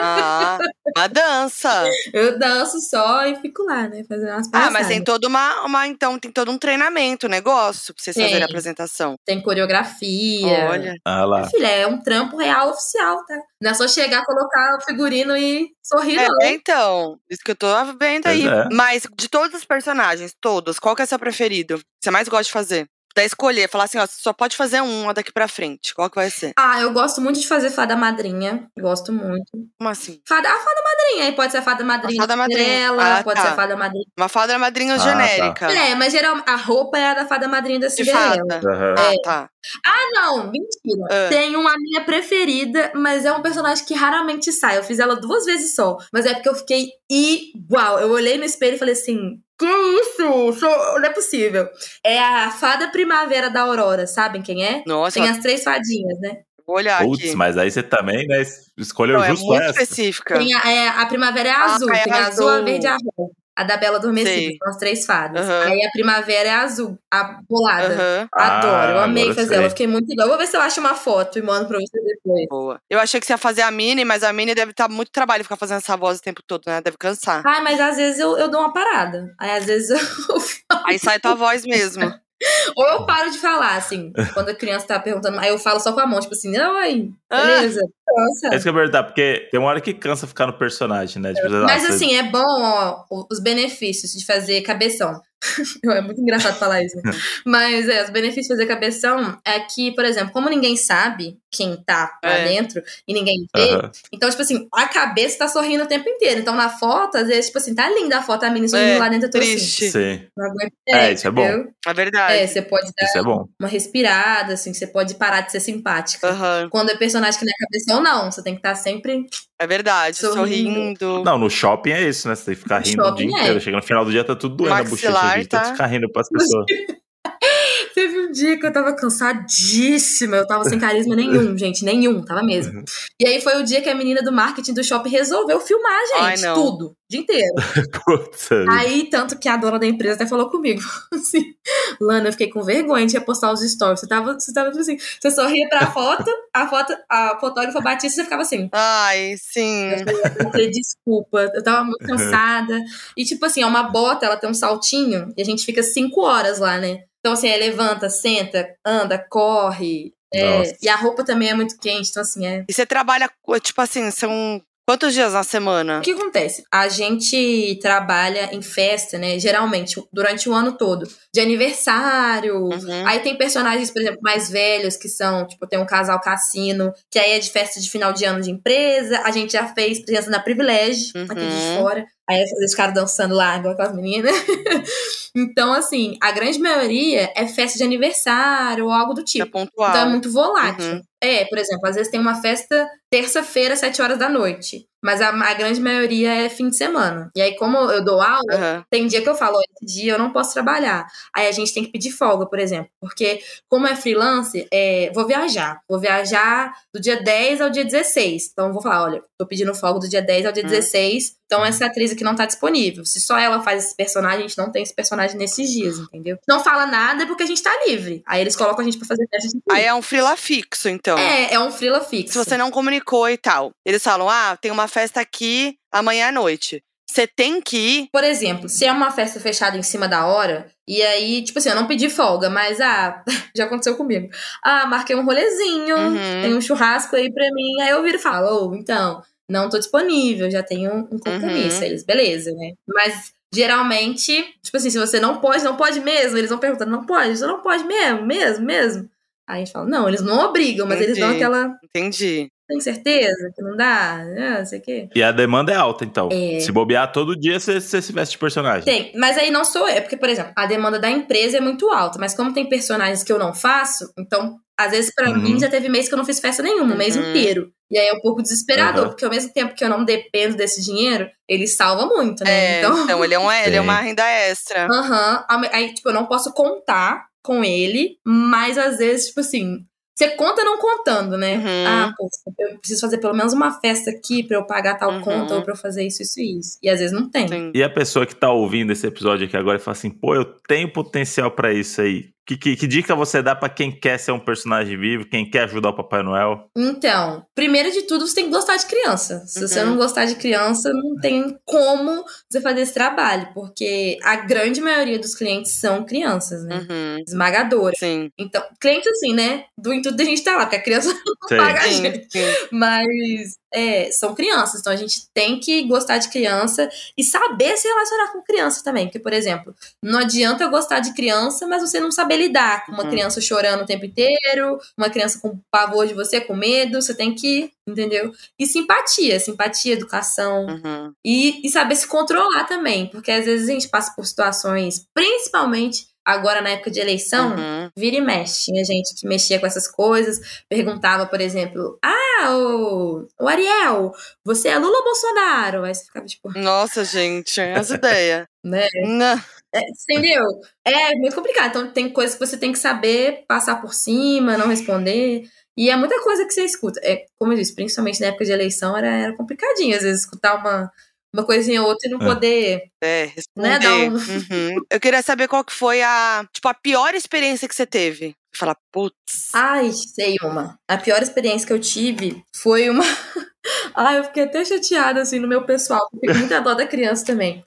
Ah, uma dança. Eu danço só e fico lá, né? Fazendo umas Ah, palhaçadas. mas tem toda uma, uma. Então, tem todo um treinamento, um negócio pra vocês Tem. fazerem a apresentação. Tem coreografia. Olha. Ah lá. Filha, é um trampo real oficial, tá? Não é só chegar, colocar o figurino e sorrir, não. É, então, isso que eu tô vendo aí. É. Mas de todos os personagens, todos, qual que é seu preferido? Você mais gosta de fazer? Da escolher, falar assim, ó, você só pode fazer um daqui pra frente. Qual que vai ser? Ah, eu gosto muito de fazer fada madrinha. Gosto muito. Como assim? Fada, a fada madrinha. Aí pode ser a fada madrinha A fada de madrinha. Cinderela, Ah, pode tá. ser a fada madrinha. Uma fada madrinha Ah, tá. genérica. É, mas geral, a roupa é a da fada madrinha da De Cinderela. fada. Aham. Ah, tá. Ah, não, mentira. Ah. Tem uma minha preferida, mas é um personagem que raramente sai. Eu fiz ela duas vezes só. Mas é porque eu fiquei igual. Eu olhei no espelho e falei assim: Que isso? Sou- Não é possível. É a fada primavera da Aurora, sabem quem é? Nossa, Tem as três fadinhas, né? Vou olhar Putz, aqui. mas aí você também, né, escolheu Não, é justo muito essa. específica. Tem a, é, a primavera é a azul. Ah, é tem a azul, a verde e a rosa. A da Bela Adormecida, são as três fadas. Aí a primavera é azul, a bolada. Adoro, eu Ah, amei fazer ela. Eu fiquei muito igual. Vou ver se eu acho uma foto e mando pra você depois. Boa. Eu achei que você ia fazer a Mini, mas a Mini deve estar muito trabalho ficar fazendo essa voz o tempo todo, né? Deve cansar. Ai, mas às vezes eu, eu dou uma parada. Aí às vezes eu. Aí sai tua voz mesmo. Ou eu paro de falar, assim. Quando a criança tá perguntando, aí eu falo só com a mão, tipo assim, oi, Ah. beleza. É Nossa. isso que eu ia perguntar, porque tem uma hora que cansa ficar no personagem, né? Tipo, Mas nossa, assim, é bom, ó, os benefícios de fazer cabeção. É muito engraçado falar isso. né? Mas é, os benefícios de fazer cabeção é que, por exemplo, como ninguém sabe quem tá lá É. dentro e ninguém vê, então, tipo assim, a cabeça tá sorrindo o tempo inteiro. Então, na foto, às vezes, tipo assim, tá linda a foto, a menina sorrindo É, lá dentro, eu tô assim. Sim, aguento. É, isso é bom. entendeu? É verdade. É, você pode dar isso é bom. uma respirada, assim, você pode parar de ser simpática. Quando é personagem que não é cabeção, não. Você tem que estar sempre. É verdade. Sorrindo. Sorrindo. Não, no shopping é isso, né? Você tem que ficar rindo o dia é. inteiro. Chega no final do dia, tá tudo doendo a bochecha. Maxilar, De tanto tá? ficar rindo pras pessoas. Teve um dia que eu tava cansadíssima, eu tava sem carisma nenhum, gente, nenhum, tava mesmo. E aí foi o dia que a menina do marketing do shopping resolveu filmar, Ai, gente, não. tudo, o dia inteiro. Aí, tanto que a dona da empresa até falou comigo, assim, Lana, eu fiquei com vergonha de repostar os stories. Você tava, você tava tipo assim, você sorria pra foto, a foto, a fotógrafa batia e você ficava assim. Ai, sim. Eu falei, desculpa, eu tava muito cansada. E, tipo assim, é uma bota, ela tem um saltinho, e a gente fica cinco horas lá, né? Então, assim, aí levanta, senta, anda, corre. é, e a roupa também é muito quente, então, assim, é. E você trabalha, tipo assim, são quantos dias na semana? O que acontece? A gente trabalha em festa, né? Geralmente, durante o ano todo. De aniversário. Uhum. Aí tem personagens, por exemplo, mais velhos, que são, tipo, tem um casal cassino, que aí é de festa de final de ano de empresa. A gente já fez presença na Privilégio, Uhum. aqui de fora. Aí eles ficaram dançando lá, igual com as meninas. então, assim, a grande maioria é festa de aniversário ou algo do É tipo. pontual. Então é muito volátil. Uhum. É, por exemplo, às vezes tem uma festa terça-feira, sete horas da noite. Mas a, a, grande maioria é fim de semana. E aí, como eu dou aula, uhum. tem dia que eu falo, esse dia eu não posso trabalhar. Aí a gente tem que pedir folga, por exemplo. Porque, como é freelance, é, vou viajar. Vou viajar do dia 10 ao dia 16. Então, vou falar, olha, tô pedindo folga do dia 10 ao dia uhum. 16. Então, essa atriz aqui não tá disponível. Se só ela faz esse personagem, a gente não tem esse personagem nesses dias, entendeu? Não fala nada porque a gente tá livre. Aí eles colocam a gente pra fazer teste. Aí é um freela fixo, então. É, é um freela fixo. Se você não comunicou e tal. Eles falam, ah, tem uma festa aqui amanhã à noite. Você tem que ir. Por exemplo, se é uma festa fechada em cima da hora, e aí, tipo assim, eu não pedi folga, mas ah, já aconteceu comigo. Ah, marquei um rolezinho, uhum. tem um churrasco aí pra mim. Aí eu viro e falo, oh, então, não tô disponível, já tenho um compromisso. Uhum. Eles, beleza, né? Mas geralmente, tipo assim, se você não pode, não pode mesmo, eles vão perguntando, não pode, você não pode mesmo, mesmo, mesmo. Aí a gente fala, não, eles não obrigam, mas Entendi. eles dão aquela. Entendi. Tem certeza que não dá? Ah, não sei o quê. E a demanda é alta, então. É... Se bobear todo dia, você, você se veste de personagem. Tem, mas aí não sou eu. Porque, por exemplo, a demanda da empresa é muito alta. Mas como tem personagens que eu não faço, então, às vezes, para uhum. mim, já teve mês que eu não fiz festa nenhuma, um mês uhum. inteiro. E aí é um pouco desesperador, uhum. porque ao mesmo tempo que eu não dependo desse dinheiro, ele salva muito, né? É, então... então ele é, um, ele é uma renda extra. Aham. Aí, tipo, eu não posso contar com ele, mas às vezes, tipo assim, você conta não contando, né? Uhum. Ah, pô, eu preciso fazer pelo menos uma festa aqui pra eu pagar tal uhum. conta ou pra eu fazer isso, isso e isso. E às vezes não tem. Sim. E a pessoa que tá ouvindo esse episódio aqui agora e fala assim, pô, eu tenho potencial para isso aí. Que, que, que, dica você dá para quem quer ser um personagem vivo, quem quer ajudar o Papai Noel? Então, primeiro de tudo, você tem que gostar de criança. Se uhum. você não gostar de criança, não tem como você fazer esse trabalho, porque a grande maioria dos clientes são crianças, né? Uhum. Esmagadoras. Sim. Então, cliente assim, né? Do intuito da gente estar tá lá, porque a criança não sim. paga a gente. Sim. Mas é, são crianças, então a gente tem que gostar de criança e saber se relacionar com criança também. Porque, por exemplo, não adianta eu gostar de criança, mas você não saber lidar com uma uhum. criança chorando o tempo inteiro, uma criança com pavor de você, com medo. Você tem que, entendeu? E simpatia, simpatia, educação. Uhum. E, e saber se controlar também, porque às vezes a gente passa por situações, principalmente agora na época de eleição, uhum. vira e mexe. Tinha gente que mexia com essas coisas, perguntava, por exemplo, ah, o, o Ariel, você é Lula ou Bolsonaro? Aí você ficava tipo. Nossa, gente, as ideias. né? Não. É, entendeu? É muito complicado. Então tem coisas que você tem que saber passar por cima, não responder. E é muita coisa que você escuta. É, como eu disse, principalmente na época de eleição, era, era complicadinho, às vezes, escutar uma uma coisinha ou outra e não é. poder. É, responder. Né, um... uhum. Eu queria saber qual que foi a, tipo, a pior experiência que você teve. Falar, putz. Ai, sei uma. A pior experiência que eu tive foi uma. Ai, eu fiquei até chateada, assim, no meu pessoal. Fiquei muita dó da criança também.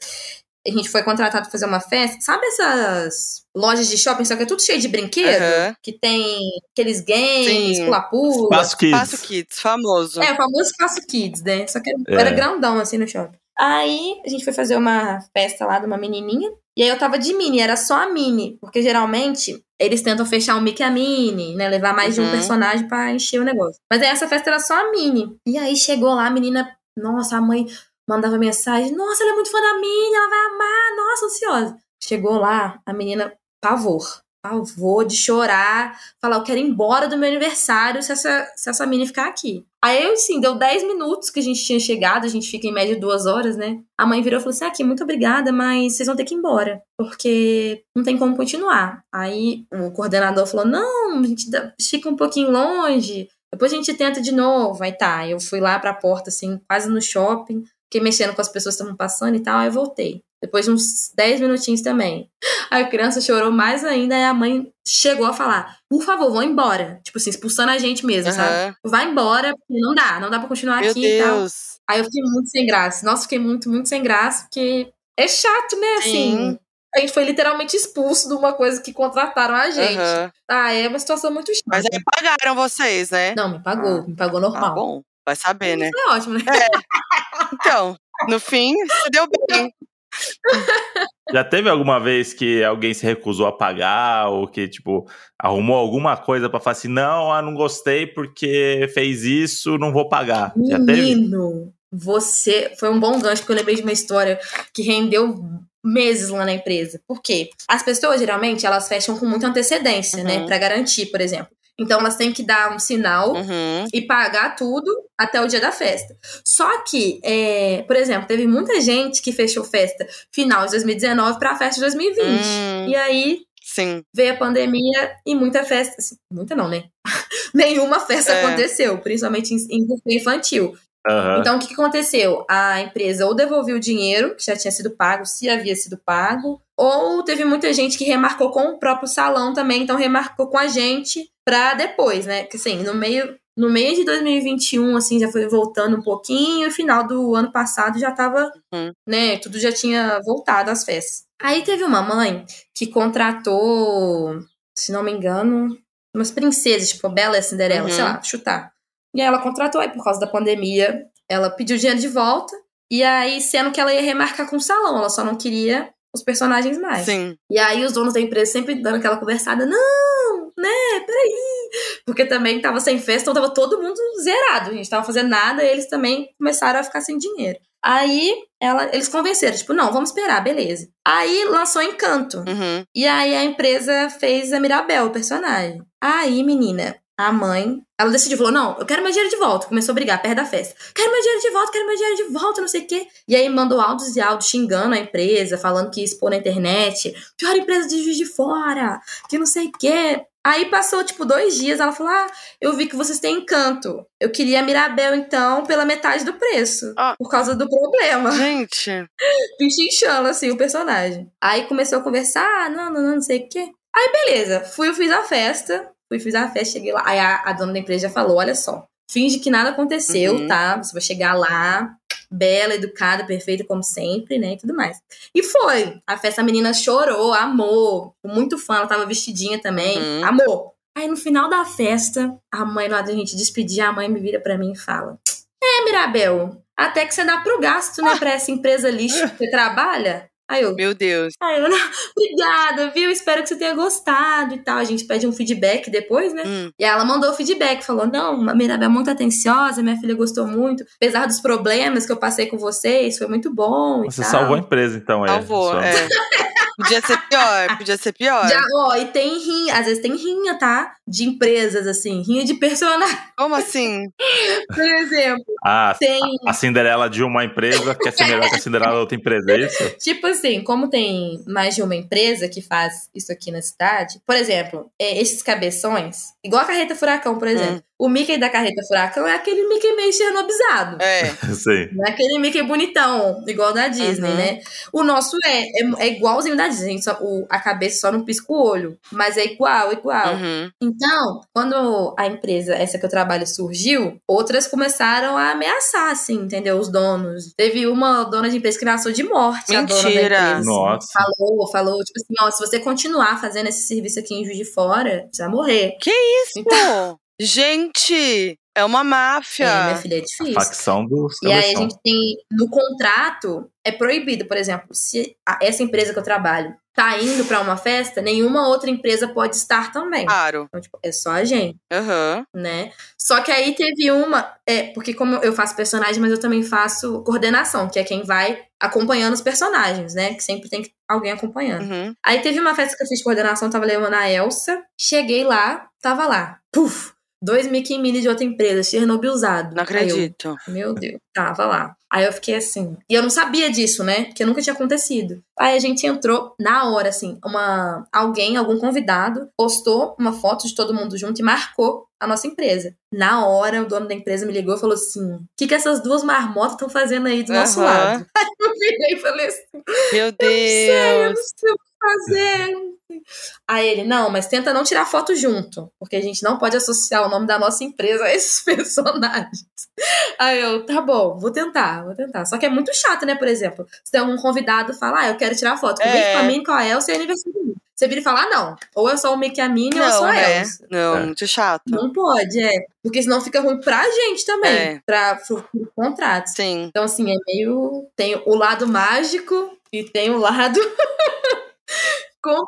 A gente foi contratado pra fazer uma festa. Sabe essas lojas de shopping, só que é tudo cheio de brinquedo? Uhum. Que tem aqueles games, pula-pula. Espaço Kids. Espaço Kids, famoso. É, o famoso Espaço Kids, né? Só que era, é. era grandão, assim, no shopping. Aí a gente foi fazer uma festa lá de uma menininha. E aí eu tava de mini, era só a mini. Porque geralmente eles tentam fechar o Mickey e a Minnie, né? Levar mais uhum. de um uhum. personagem para encher o negócio. Mas aí essa festa era só a Minnie. E aí chegou lá a menina, nossa, a mãe mandava mensagem: Nossa, ela é muito fã da Minnie, ela vai amar, nossa, ansiosa. Chegou lá, a menina, pavor pavor de chorar, falar, eu quero ir embora do meu aniversário se essa, se essa mini ficar aqui. Aí, assim, deu 10 minutos que a gente tinha chegado, a gente fica em média duas horas, né? A mãe virou e falou assim, aqui, muito obrigada, mas vocês vão ter que ir embora, porque não tem como continuar. Aí, o coordenador falou, não, a gente fica um pouquinho longe, depois a gente tenta de novo. Aí tá, eu fui lá pra porta, assim, quase no shopping, fiquei mexendo com as pessoas que estavam passando e tal, aí voltei. Depois de uns 10 minutinhos também. A criança chorou mais ainda e a mãe chegou a falar: por favor, vão embora. Tipo assim, expulsando a gente mesmo, uhum. sabe? Vai embora, porque não dá, não dá pra continuar Meu aqui Deus. e tal. Aí eu fiquei muito sem graça. Nossa, fiquei muito, muito sem graça, porque é chato, né? Assim. Sim. A gente foi literalmente expulso de uma coisa que contrataram a gente. Uhum. Ah, é uma situação muito chata. Mas aí pagaram vocês, né? Não, me pagou. Ah. Me pagou normal. Tá bom. Vai saber, né? Foi ótimo, né? É. Então, no fim, se deu bem. Já teve alguma vez que alguém se recusou a pagar ou que, tipo, arrumou alguma coisa para falar assim, não, ah, não gostei porque fez isso, não vou pagar. Já Menino, você foi um bom gancho porque eu lembrei de uma história que rendeu meses lá na empresa. Por quê? As pessoas geralmente elas fecham com muita antecedência, né, uhum. né, para garantir, por exemplo. Então elas têm que dar um sinal Uhum. e pagar tudo até o dia da festa. Só que, é, por exemplo, teve muita gente que fechou festa final de 2019 para a festa de 2020. Hum, E aí sim. veio a pandemia e muita festa. assim, muita não, né? Nenhuma festa É. aconteceu, principalmente em, em infantil. Aham. Então, o que, que aconteceu? A empresa ou devolveu o dinheiro, que já tinha sido pago, se havia sido pago, ou teve muita gente que remarcou com o próprio salão também, então remarcou com a gente pra depois, né? Que assim, no meio. No meio de 2021, assim, já foi voltando um pouquinho, e final do ano passado já tava, Uhum. né, tudo já tinha voltado às festas. Aí teve uma mãe que contratou, se não me engano, umas princesas, tipo Bela e Cinderela, Uhum. sei lá, chutar. E aí ela contratou aí por causa da pandemia. Ela pediu dinheiro de volta. E aí, sendo que ela ia remarcar com o salão, ela só não queria os personagens mais. Sim. E aí os donos da empresa sempre dando aquela conversada, não, né, peraí. Porque também tava sem festa, então tava todo mundo zerado. A gente tava fazendo nada e eles também começaram a ficar sem dinheiro. Aí ela, eles convenceram, tipo, não, vamos esperar, beleza. Aí lançou Encanto. Uhum. E aí a empresa fez a Mirabel, o personagem. Aí, menina, a mãe, ela decidiu, falou, não, eu quero meu dinheiro de volta. Começou a brigar perto da festa. Quero meu dinheiro de volta, quero meu dinheiro de volta, não sei o quê. E aí mandou áudios e áudios xingando a empresa, falando que ia expor na internet. Pior empresa de Juiz de Fora, que não sei o quê. Aí passou, tipo, dois dias, ela falou, ah, eu vi que vocês têm encanto. Eu queria a Mirabel, então, pela metade do preço. Ah. Por causa do problema Gente. pichinchando, assim, o personagem. Aí começou a conversar, ah, não, não, não, não sei o quê. Aí, beleza, fui, eu fiz a festa, fui, fiz a festa, cheguei lá. Aí a, a dona da empresa já falou, olha só, finge que nada aconteceu, Uhum. tá? Você vai chegar lá, bela, educada, perfeita, como sempre, né, e tudo mais. E foi. A festa, a menina chorou, amou, muito fã, ela tava vestidinha também, Uhum. amou. Aí, no final da festa, a mãe, lá da gente despedir, a mãe me vira pra mim e fala, é, Mirabel, até que você dá pro gasto, né, pra essa empresa lixo que você trabalha. Aí eu, Meu Deus. Aí eu, não, obrigada, viu? Espero que você tenha gostado e tal. A gente pede um feedback depois, né? Hum. E ela mandou o feedback, falou: Não, a Mirabel é muito atenciosa, minha filha gostou muito. Apesar dos problemas que eu passei com vocês, foi muito bom. e Você tal. salvou a empresa, então, é. Salvou, é. Podia ser pior, podia ser pior. Já, ó, e tem rinha, às vezes tem rinha, tá? De empresas, assim, rinha de personagem, Como assim? por exemplo. Ah, Tem, a Cinderela de uma empresa quer ser melhor que a Cinderela da outra empresa, é isso? tipo assim, como tem mais de uma empresa que faz isso aqui na cidade, por exemplo, é, esses cabeções, igual a carreta furacão, por exemplo. O Mickey da carreta furacão é aquele Mickey meio chernobizado. É. Sim. Não é aquele Mickey bonitão, igual da Disney, Uhum. né? O nosso é, é, é igualzinho da Disney, só, o, a cabeça só não pisca o olho. Mas é igual, igual. Uhum. Então, quando a empresa, essa que eu trabalho, surgiu, outras começaram a ameaçar, assim, entendeu? Os donos. Teve uma dona de empresa que ameaçou de morte a dona da Mentira. empresa. assim. Nossa. Falou, falou, tipo assim, ó, se você continuar fazendo esse serviço aqui em Juiz de Fora, você vai morrer. Pô, gente, é uma máfia. É, minha filha, é difícil. Facção do E aí a gente tem, no contrato, é proibido, por exemplo, se a- essa empresa que eu trabalho tá indo pra uma festa, nenhuma outra empresa pode estar também. Claro. Então, tipo, é só a gente, Aham. né? Só que aí teve uma, é, porque como eu faço personagem, mas eu também faço coordenação, que é quem vai acompanhando os personagens, né? Que sempre tem alguém acompanhando. Uhum. Aí teve uma festa que eu fiz de coordenação, tava levando a Elsa. Cheguei lá, tava lá. Puf! Dois Mickey Mini de outra empresa, Chernobyl usado. Não Aí eu, acredito. meu Deus, tava lá. Aí eu fiquei assim. E eu não sabia disso, né? Porque nunca tinha acontecido. Aí a gente entrou na hora, assim, uma alguém, algum convidado, postou uma foto de todo mundo junto e marcou a nossa empresa. Na hora, o dono da empresa me ligou e falou assim: o que, que essas duas marmotas estão fazendo aí do nosso lado? Aí eu virei e falei assim: Meu eu não Deus. sei o que fazer. Aí ele, não, mas tenta não tirar foto junto, porque a gente não pode associar o nome da nossa empresa a esses personagens. Aí eu, tá bom, vou tentar, vou tentar. Só que é muito chato, né? Por exemplo, se tem algum convidado e fala, ah, eu quero tirar foto com o É. Mickey, com a Minnie, com a Elsa e aniversário. Você vira e fala, ah, não, ou eu sou o Mickey e a Minnie, ou eu sou a né? Elsa. Não, É. muito chato. Não pode, é. Porque senão fica ruim pra gente também, É. pra, pro, pro contrato. Sim. Então, assim, é meio. Tem o lado mágico e tem o lado.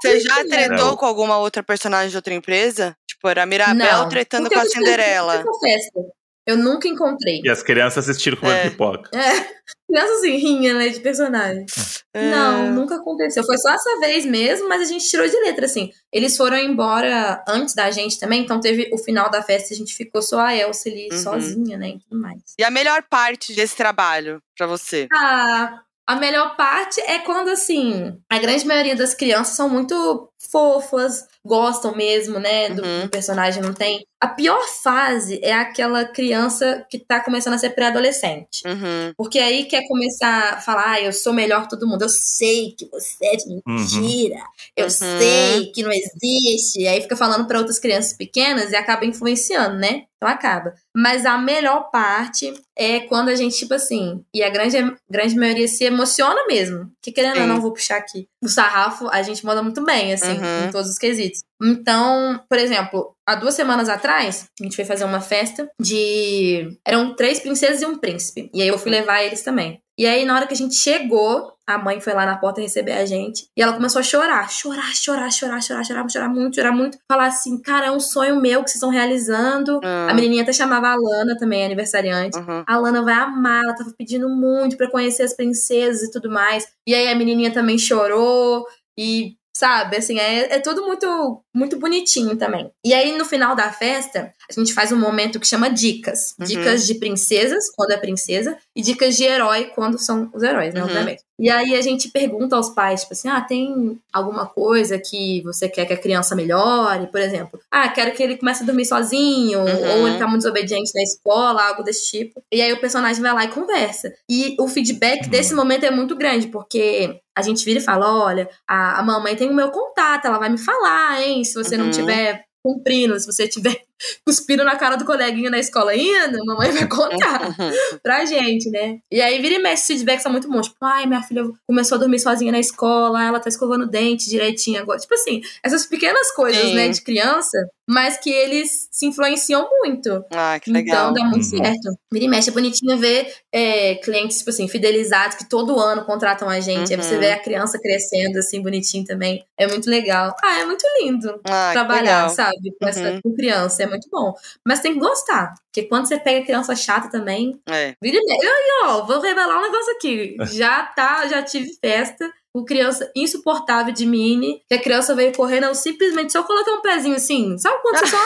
Você já tretou Não. com alguma outra personagem de outra empresa? Tipo, era a Mirabel Não, tretando porque com a Cinderela. festa. Eu nunca encontrei. E as crianças assistiram comendo É. pipoca. É. Criança assim, rinha, né, de personagem. É. Não, nunca aconteceu. Foi só essa vez mesmo, mas a gente tirou de letra, assim. Eles foram embora antes da gente também, então teve o final da festa, a gente ficou só a Elsa ali Uhum. sozinha, né, e tudo mais. E a melhor parte desse trabalho pra você? Ah, a melhor parte é quando, assim, a grande maioria das crianças são muito fofas, gostam mesmo, né, do, Uhum. do personagem, não tem. A pior fase é aquela criança que tá começando a ser pré-adolescente. Uhum. Porque aí quer começar a falar, ah, eu sou melhor que todo mundo. Eu sei que você é de mentira. Eu Uhum. sei que não existe. E aí fica falando para outras crianças pequenas e acaba influenciando, né? Então acaba. Mas a melhor parte é quando a gente, tipo assim, e a grande, grande maioria se emociona mesmo. Que querendo ou não, vou puxar aqui. O sarrafo, a gente manda muito bem, assim, Uhum. em todos os quesitos. Então, por exemplo, há duas semanas atrás, a gente foi fazer uma festa de. Eram três princesas e um príncipe. E aí eu fui levar eles também. E aí, na hora que a gente chegou, a mãe foi lá na porta receber a gente. E ela começou a chorar. Chorar, chorar, chorar, chorar, chorar, chorar muito, chorar muito. Falar assim, cara, é um sonho meu que vocês estão realizando. Ah. A menininha até chamava a Lana também, aniversariante. Uhum. A Lana vai amar, ela tava pedindo muito pra conhecer as princesas e tudo mais. E aí a menininha também chorou e sabe, assim, é, é tudo muito muito bonitinho também. E aí no final da festa, a gente faz um momento que chama dicas. Uhum. Dicas de princesas, quando é princesa, e dicas de herói quando são os heróis, né, Uhum. obviamente. E aí a gente pergunta aos pais, tipo assim, ah, tem alguma coisa que você quer que a criança melhore, por exemplo? Ah, quero que ele comece a dormir sozinho, Uhum. ou ele tá muito desobediente na escola, algo desse tipo. E aí o personagem vai lá e conversa. E o feedback Uhum. desse momento é muito grande, porque a gente vira e fala: olha, a, a mamãe tem o meu contato, ela vai me falar, hein? Se você não Uhum. tiver cumprindo, se você tiver cuspindo na cara do coleguinha na escola ainda, a mamãe vai contar Uhum. pra gente, né? E aí vira e mexe, os feedbacks são muito bons. Tipo, ai, minha filha começou a dormir sozinha na escola, ela tá escovando o dente direitinho agora. Tipo assim, essas pequenas coisas, Sim. né, de criança, mas que eles se influenciam muito. Ah, que legal. Então dá muito Uhum. certo. Vira e mexe, é bonitinho ver é, clientes, tipo assim, fidelizados que todo ano contratam a gente. Aí você Uhum. vê a criança crescendo, assim, bonitinho também. É muito legal. Ah, é muito lindo Ah, trabalhar, sabe? Com, essa, Uhum. com criança. É muito bom. Mas tem que gostar. Porque quando você pega criança chata também, É. vira e ó, vou revelar um negócio aqui. Já tá, já tive festa. Com criança insuportável de mini, que a criança veio correndo, eu simplesmente só coloquei um pezinho assim. Sabe quando você só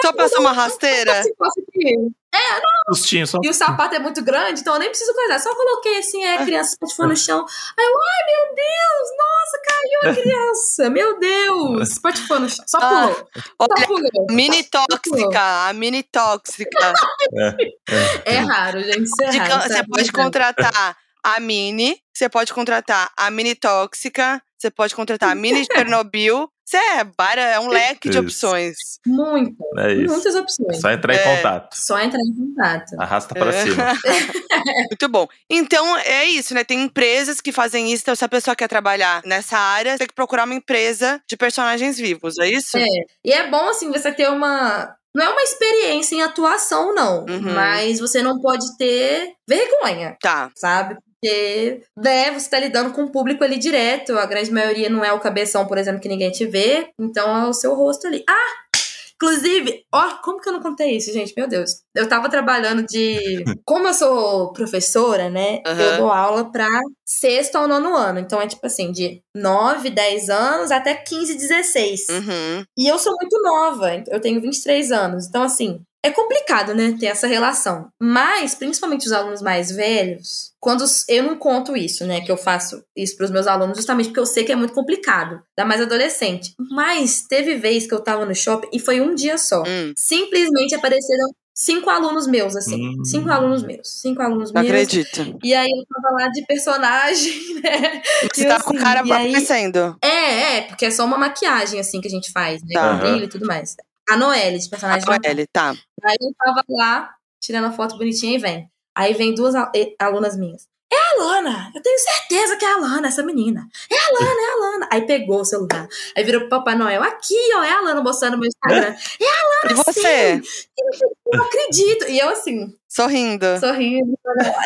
Só passou uma rasteira? Passa aqui? Sustinho, só. E o sapato é muito grande, então eu nem preciso coisar. Só coloquei assim, aí a criança patifou no chão. Aí eu, ai meu Deus, nossa, caiu a criança. Meu Deus, patifou no chão. Só Ah, pulou. Só Olha, pulou. mini tóxica, a mini tóxica. É raro, gente. Isso é raro? Você pode contratar a mini, você pode contratar a mini tóxica, você pode contratar a mini Chernobyl. Você é, bara- é um leque de Isso. opções. Muito. É isso. Muitas opções. Só entrar em É. contato. Só entrar em contato. Arrasta pra É. cima. Muito bom. Então, é isso, né? Tem empresas que fazem isso. Então, se a pessoa quer trabalhar nessa área, tem que procurar uma empresa de personagens vivos, é isso? É. E é bom, assim, você ter uma. Não é uma experiência em atuação, não. Uhum. Mas você não pode ter vergonha. Tá. sabe? Porque, né, você tá lidando com o público ali direto, a grande maioria não é o cabeção, por exemplo, que ninguém te vê, então é o seu rosto ali. Ah! Inclusive, ó, como que eu não contei isso, gente? Meu Deus. Eu tava trabalhando de. Como eu sou professora, né? Aham. Eu dou aula pra sexto ao nono ano. Então é tipo assim, de 9, 10 anos até 15, 16. Uhum. E eu sou muito nova, eu tenho 23 anos. Então, assim, é complicado, né, ter essa relação. Mas, principalmente os alunos mais velhos, quando os- eu não conto isso, né, que eu faço isso pros meus alunos, justamente porque eu sei que é muito complicado, ainda mais adolescente. Mas teve vez que eu tava no shopping e foi um dia só. Hum, Simplesmente apareceram cinco alunos meus, assim. Hum. Cinco alunos meus. Cinco alunos não meus. acredito. E aí eu tava lá de personagem, né? Você E tá assim, com o cara e aí- aparecendo. É, é, porque é só uma maquiagem, assim, que a gente faz, né? Tá. Com brilho e tudo mais. A Noelle, de personagem. A L, tá. Aí eu tava lá, tirando a foto bonitinha e vem. Aí vem duas al- alunas minhas. É a Lana! Eu tenho certeza que é a Lana, essa menina. É a Lana, é a Lana. Aí pegou o celular. Aí virou pro Papai Noel. Aqui, ó, é a Lana mostrando no meu Instagram. E você? Eu não acredito. E eu assim, Sorrindo. sorrindo.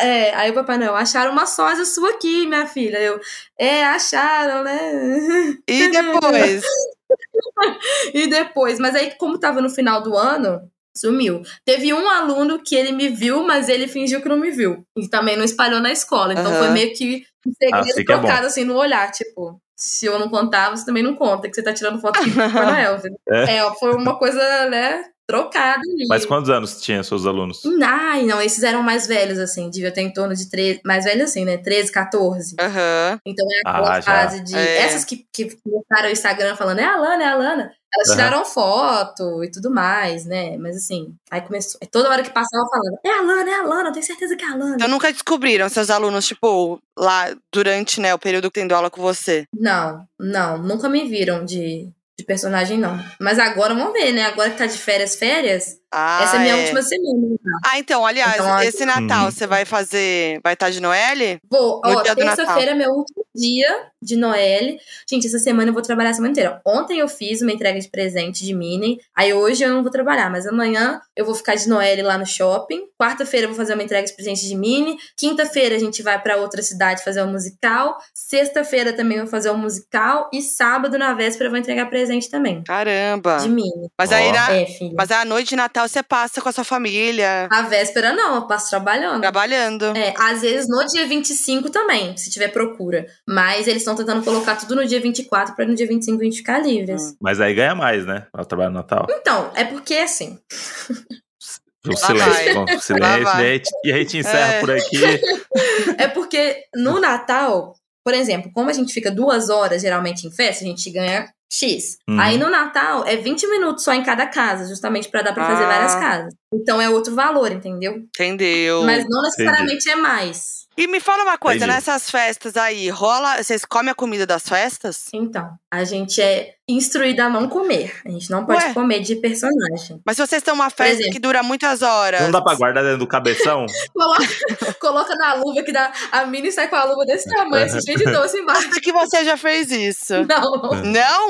É, aí o Papai Noel, acharam uma sósia sua aqui, minha filha. Eu, é, acharam, né? E depois? E depois, mas aí, como tava no final do ano, Sumiu. Teve um aluno que ele me viu, mas ele fingiu que não me viu. E também não espalhou na escola. Então Aham. foi meio que um segredo Assim que é trocado assim no olhar. Tipo, se eu não contar, você também não conta, que você tá tirando foto aqui do Papai Noel. É. É, foi uma coisa, né, trocada ali. Mas quantos anos tinha seus alunos? Ai, não, esses eram mais velhos, assim, devia ter em torno de 13, mais velhos assim, né, 13, 14. Aham. Então é aquela Ah, já. fase de. É. Essas que, que começaram o Instagram falando, é a Lana, é a Lana. Elas Aham. tiraram foto e tudo mais, né? Mas assim, aí começou. Toda hora que passava falando, é a Lana, é a Lana, eu tenho certeza que é a Lana. Então nunca descobriram seus alunos, tipo, lá durante, né, o período que tendo aula com você. Não, não, nunca me viram de, de personagem, não. Mas agora vamos ver, né? Agora que tá de férias, férias, Ah, essa é a minha é. última semana. Ah, então, aliás, Então, a- esse Natal Uhum. você vai fazer. Vai estar de Noelle? Vou, No ó, terça-feira é meu último dia de Noelle. Gente, essa semana eu vou trabalhar a semana inteira. Ontem eu fiz uma entrega de presente de Minnie. Aí hoje eu não vou trabalhar, mas amanhã eu vou ficar de Noelle lá no shopping. Quarta-feira eu vou fazer uma entrega de presente de Minnie. Quinta-feira a gente vai pra outra cidade fazer um musical. Sexta-feira também eu vou fazer um musical. E sábado, na véspera, eu vou entregar presente também. Caramba. De Minnie. Mas aí na, É, mas aí à noite de Natal você passa com a sua família, A véspera não, eu passo trabalhando. trabalhando. É, às vezes no dia 25 também, se tiver procura. Mas eles estão tentando colocar tudo no dia 24 pra no dia 25 a gente ficar livres. Hum. Mas aí ganha mais, né? Pra trabalhar no Natal. Então, é porque assim. O silêncio, com o silêncio. E a gente, e a gente encerra É. por aqui. É porque no Natal, por exemplo, como a gente fica duas horas geralmente em festa, a gente ganha X. Uhum. Aí no Natal é 20 minutos só em cada casa, justamente pra dar pra fazer Ah. várias casas. Então é outro valor, entendeu? Entendeu? Mas não necessariamente é mais. E me fala uma coisa, Entendi. nessas festas aí, rola. Vocês comem a comida das festas? Então, a gente é instruída a não comer. A gente não pode Ué? comer de personagem. Mas se vocês têm uma festa exemplo. que dura muitas horas. Não dá pra guardar dentro do cabeção? Coloca, coloca na luva que dá. A Mini sai com a luva desse tamanho, assim, cheio de doce embaixo. Acho que você já fez isso. Não, não.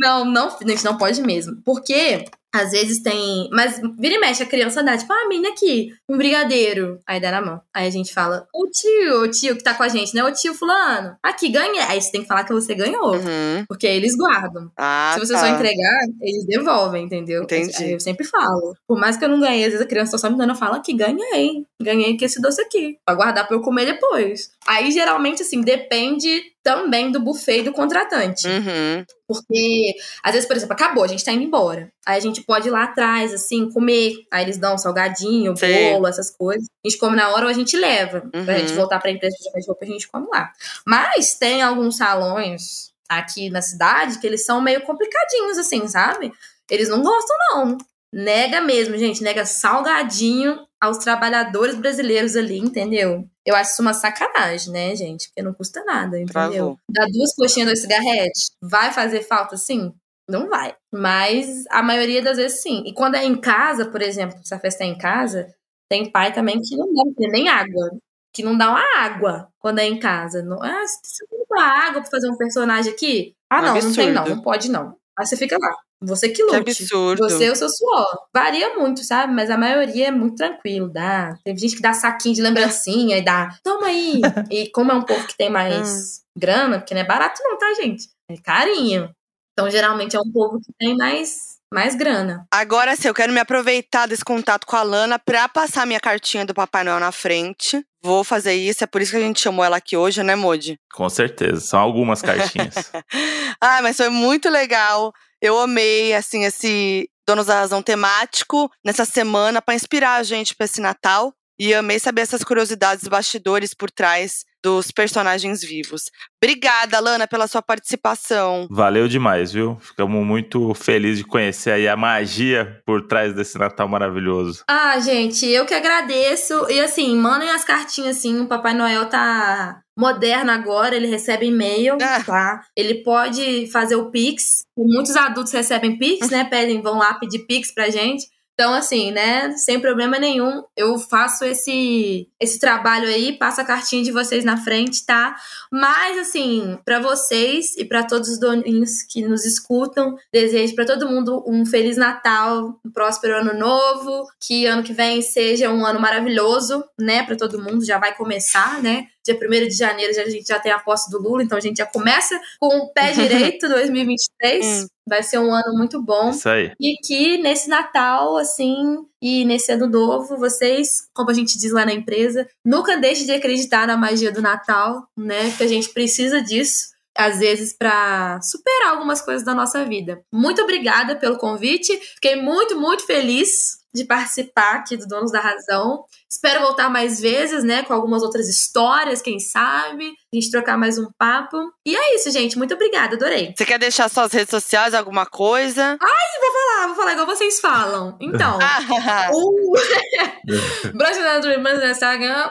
Não, não, a gente não pode mesmo. Porque às vezes tem. Mas vira e mexe, a criança dá, tipo, ah, Mini aqui, um brigadeiro. Aí dá na mão. Aí a gente fala, o tio, o tio que tá com a gente, né? O tio fulano. Aqui, ganhei. Aí você tem que falar que você ganhou. Uhum. Porque eles guardam. Ah, Se você tá. só entregar, eles devolvem, entendeu? Entendi. Aí eu sempre falo. Por mais que eu não ganhei, às vezes a criança tá só me dando, eu falo que ganhei. Ganhei que esse doce aqui. Pra guardar pra eu comer depois. Aí, geralmente, assim, depende também do buffet do contratante. Uhum. Porque, às vezes, por exemplo, acabou, a gente tá indo embora. Aí a gente pode ir lá atrás, assim, comer. Aí eles dão um salgadinho, Sim. bolo, essas coisas. A gente come na hora ou a gente leva. Pra Uhum. gente voltar pra empresa de roupa, a gente come lá. Mas tem alguns salões aqui na cidade que eles são meio complicadinhos, assim, sabe? Eles não gostam, não. Nega mesmo, gente. Nega salgadinho aos trabalhadores brasileiros ali, entendeu? Eu acho isso uma sacanagem, né, gente? Porque não custa nada, entendeu? Travou. Dá duas coxinhas, dois cigarretes. Vai fazer falta, sim? Não vai. Mas a maioria das vezes, sim. E quando é em casa, por exemplo, se a festa é em casa, tem pai também que não dá nem água. Que não dá uma água quando é em casa. Não, ah, você não dá água pra fazer um personagem aqui? Ah, não, não tem não. Absurdo. Não pode não. Aí você fica lá. Você que Que lute. absurdo. Você e o seu suor. Varia muito, sabe? Mas a maioria é muito tranquilo, dá. Tem gente que dá saquinho de lembrancinha e dá, toma aí. e como é um povo que tem mais grana, porque não é barato não, tá, gente? É carinho. Então, geralmente, é um povo que tem mais, mais grana. Agora sim, eu quero me aproveitar desse contato com a Lana pra passar minha cartinha do Papai Noel na frente. Vou fazer isso, é por isso que a gente chamou ela aqui hoje, né, Modi? Com certeza. São algumas cartinhas. Ah, mas foi muito legal. Eu amei, assim, esse Donos da Razão temático nessa semana pra inspirar a gente pra esse Natal. E amei saber essas curiosidades, bastidores por trás dos personagens vivos. Obrigada, Lana, pela sua participação. Valeu demais, viu? Ficamos muito felizes de conhecer aí a magia por trás desse Natal maravilhoso. Ah, gente, eu que agradeço. E assim, mandem as cartinhas, assim. O Papai Noel tá moderno agora, ele recebe e-mail, Ah. tá? Ele pode fazer o Pix. Muitos adultos recebem Pix, né? Pedem, vão lá pedir Pix pra gente. Então, assim, né, sem problema nenhum, eu faço esse esse trabalho aí, passo a cartinha de vocês na frente, tá? Mas, assim, pra vocês e pra todos os doninhos que nos escutam, desejo pra todo mundo um Feliz Natal, um próspero Ano Novo, que ano que vem seja um ano maravilhoso, né, Pra todo mundo, já vai começar, né? Dia 1 de janeiro a gente já tem a posse do Lula, então a gente já começa com o pé direito 2023. Hum. Vai ser um ano muito bom. Isso aí. E que nesse Natal, assim, e nesse ano novo, vocês, como a gente diz lá na empresa, nunca deixem de acreditar na magia do Natal, né? Que a gente precisa disso às vezes para superar algumas coisas da nossa vida. Muito obrigada pelo convite. Fiquei muito, muito feliz de participar aqui do Donos da Razão. Espero voltar mais vezes, né, com algumas outras histórias, quem sabe, a gente trocar mais um papo. E é isso, gente. Muito obrigada, adorei. Você quer deixar suas redes sociais, alguma coisa? Vou falar, vou falar igual vocês falam. Então, o Brasileiro do Irmãs no Instagram.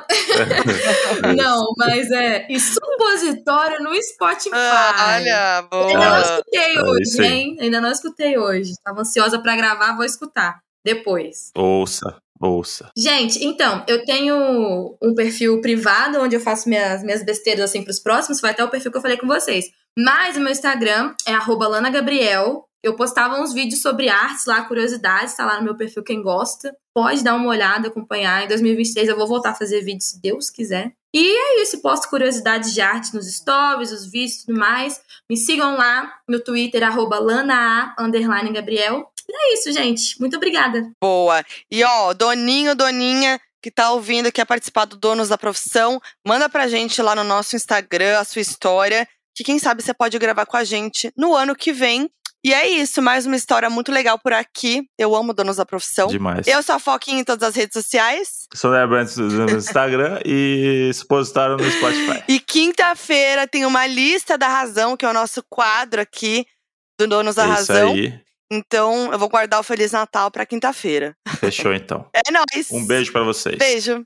Não, mas é. E supositório no Spotify. Ah, olha, Ainda não boa. escutei É hoje, hein? Ainda não escutei hoje. Tava ansiosa pra gravar, vou escutar depois. Ouça, ouça. Gente, então, eu tenho um perfil privado onde eu faço minhas, minhas besteiras assim pros próximos, foi até o perfil que eu falei com vocês. Mas o meu Instagram é arroba Lana Gabriel. Eu postava uns vídeos sobre artes lá, curiosidades, tá lá no meu perfil quem gosta. Pode dar uma olhada, acompanhar. Em 2023 eu vou voltar a fazer vídeos, se Deus quiser. E é isso, posto curiosidades de arte nos stories, os vídeos e tudo mais. Me sigam lá no Twitter, arroba Lana A, underline Gabriel. E é isso, gente. Muito obrigada. Boa. E ó, Doninho, Doninha, que tá ouvindo, quer participar do Donos da Profissão, manda pra gente lá no nosso Instagram a sua história, que quem sabe você pode gravar com a gente no ano que vem. E é isso, mais uma história muito legal por aqui. Eu amo Donos da Profissão. Demais. Eu sou a Foquinha em todas as redes sociais. Sou Né Brands no Instagram e Supositório no Spotify. E quinta-feira tem uma lista da razão, que é o nosso quadro aqui do Donos da É Isso Razão. aí. Então, eu vou guardar o Feliz Natal pra quinta-feira. Fechou então. É nóis. Um beijo pra vocês. Beijo.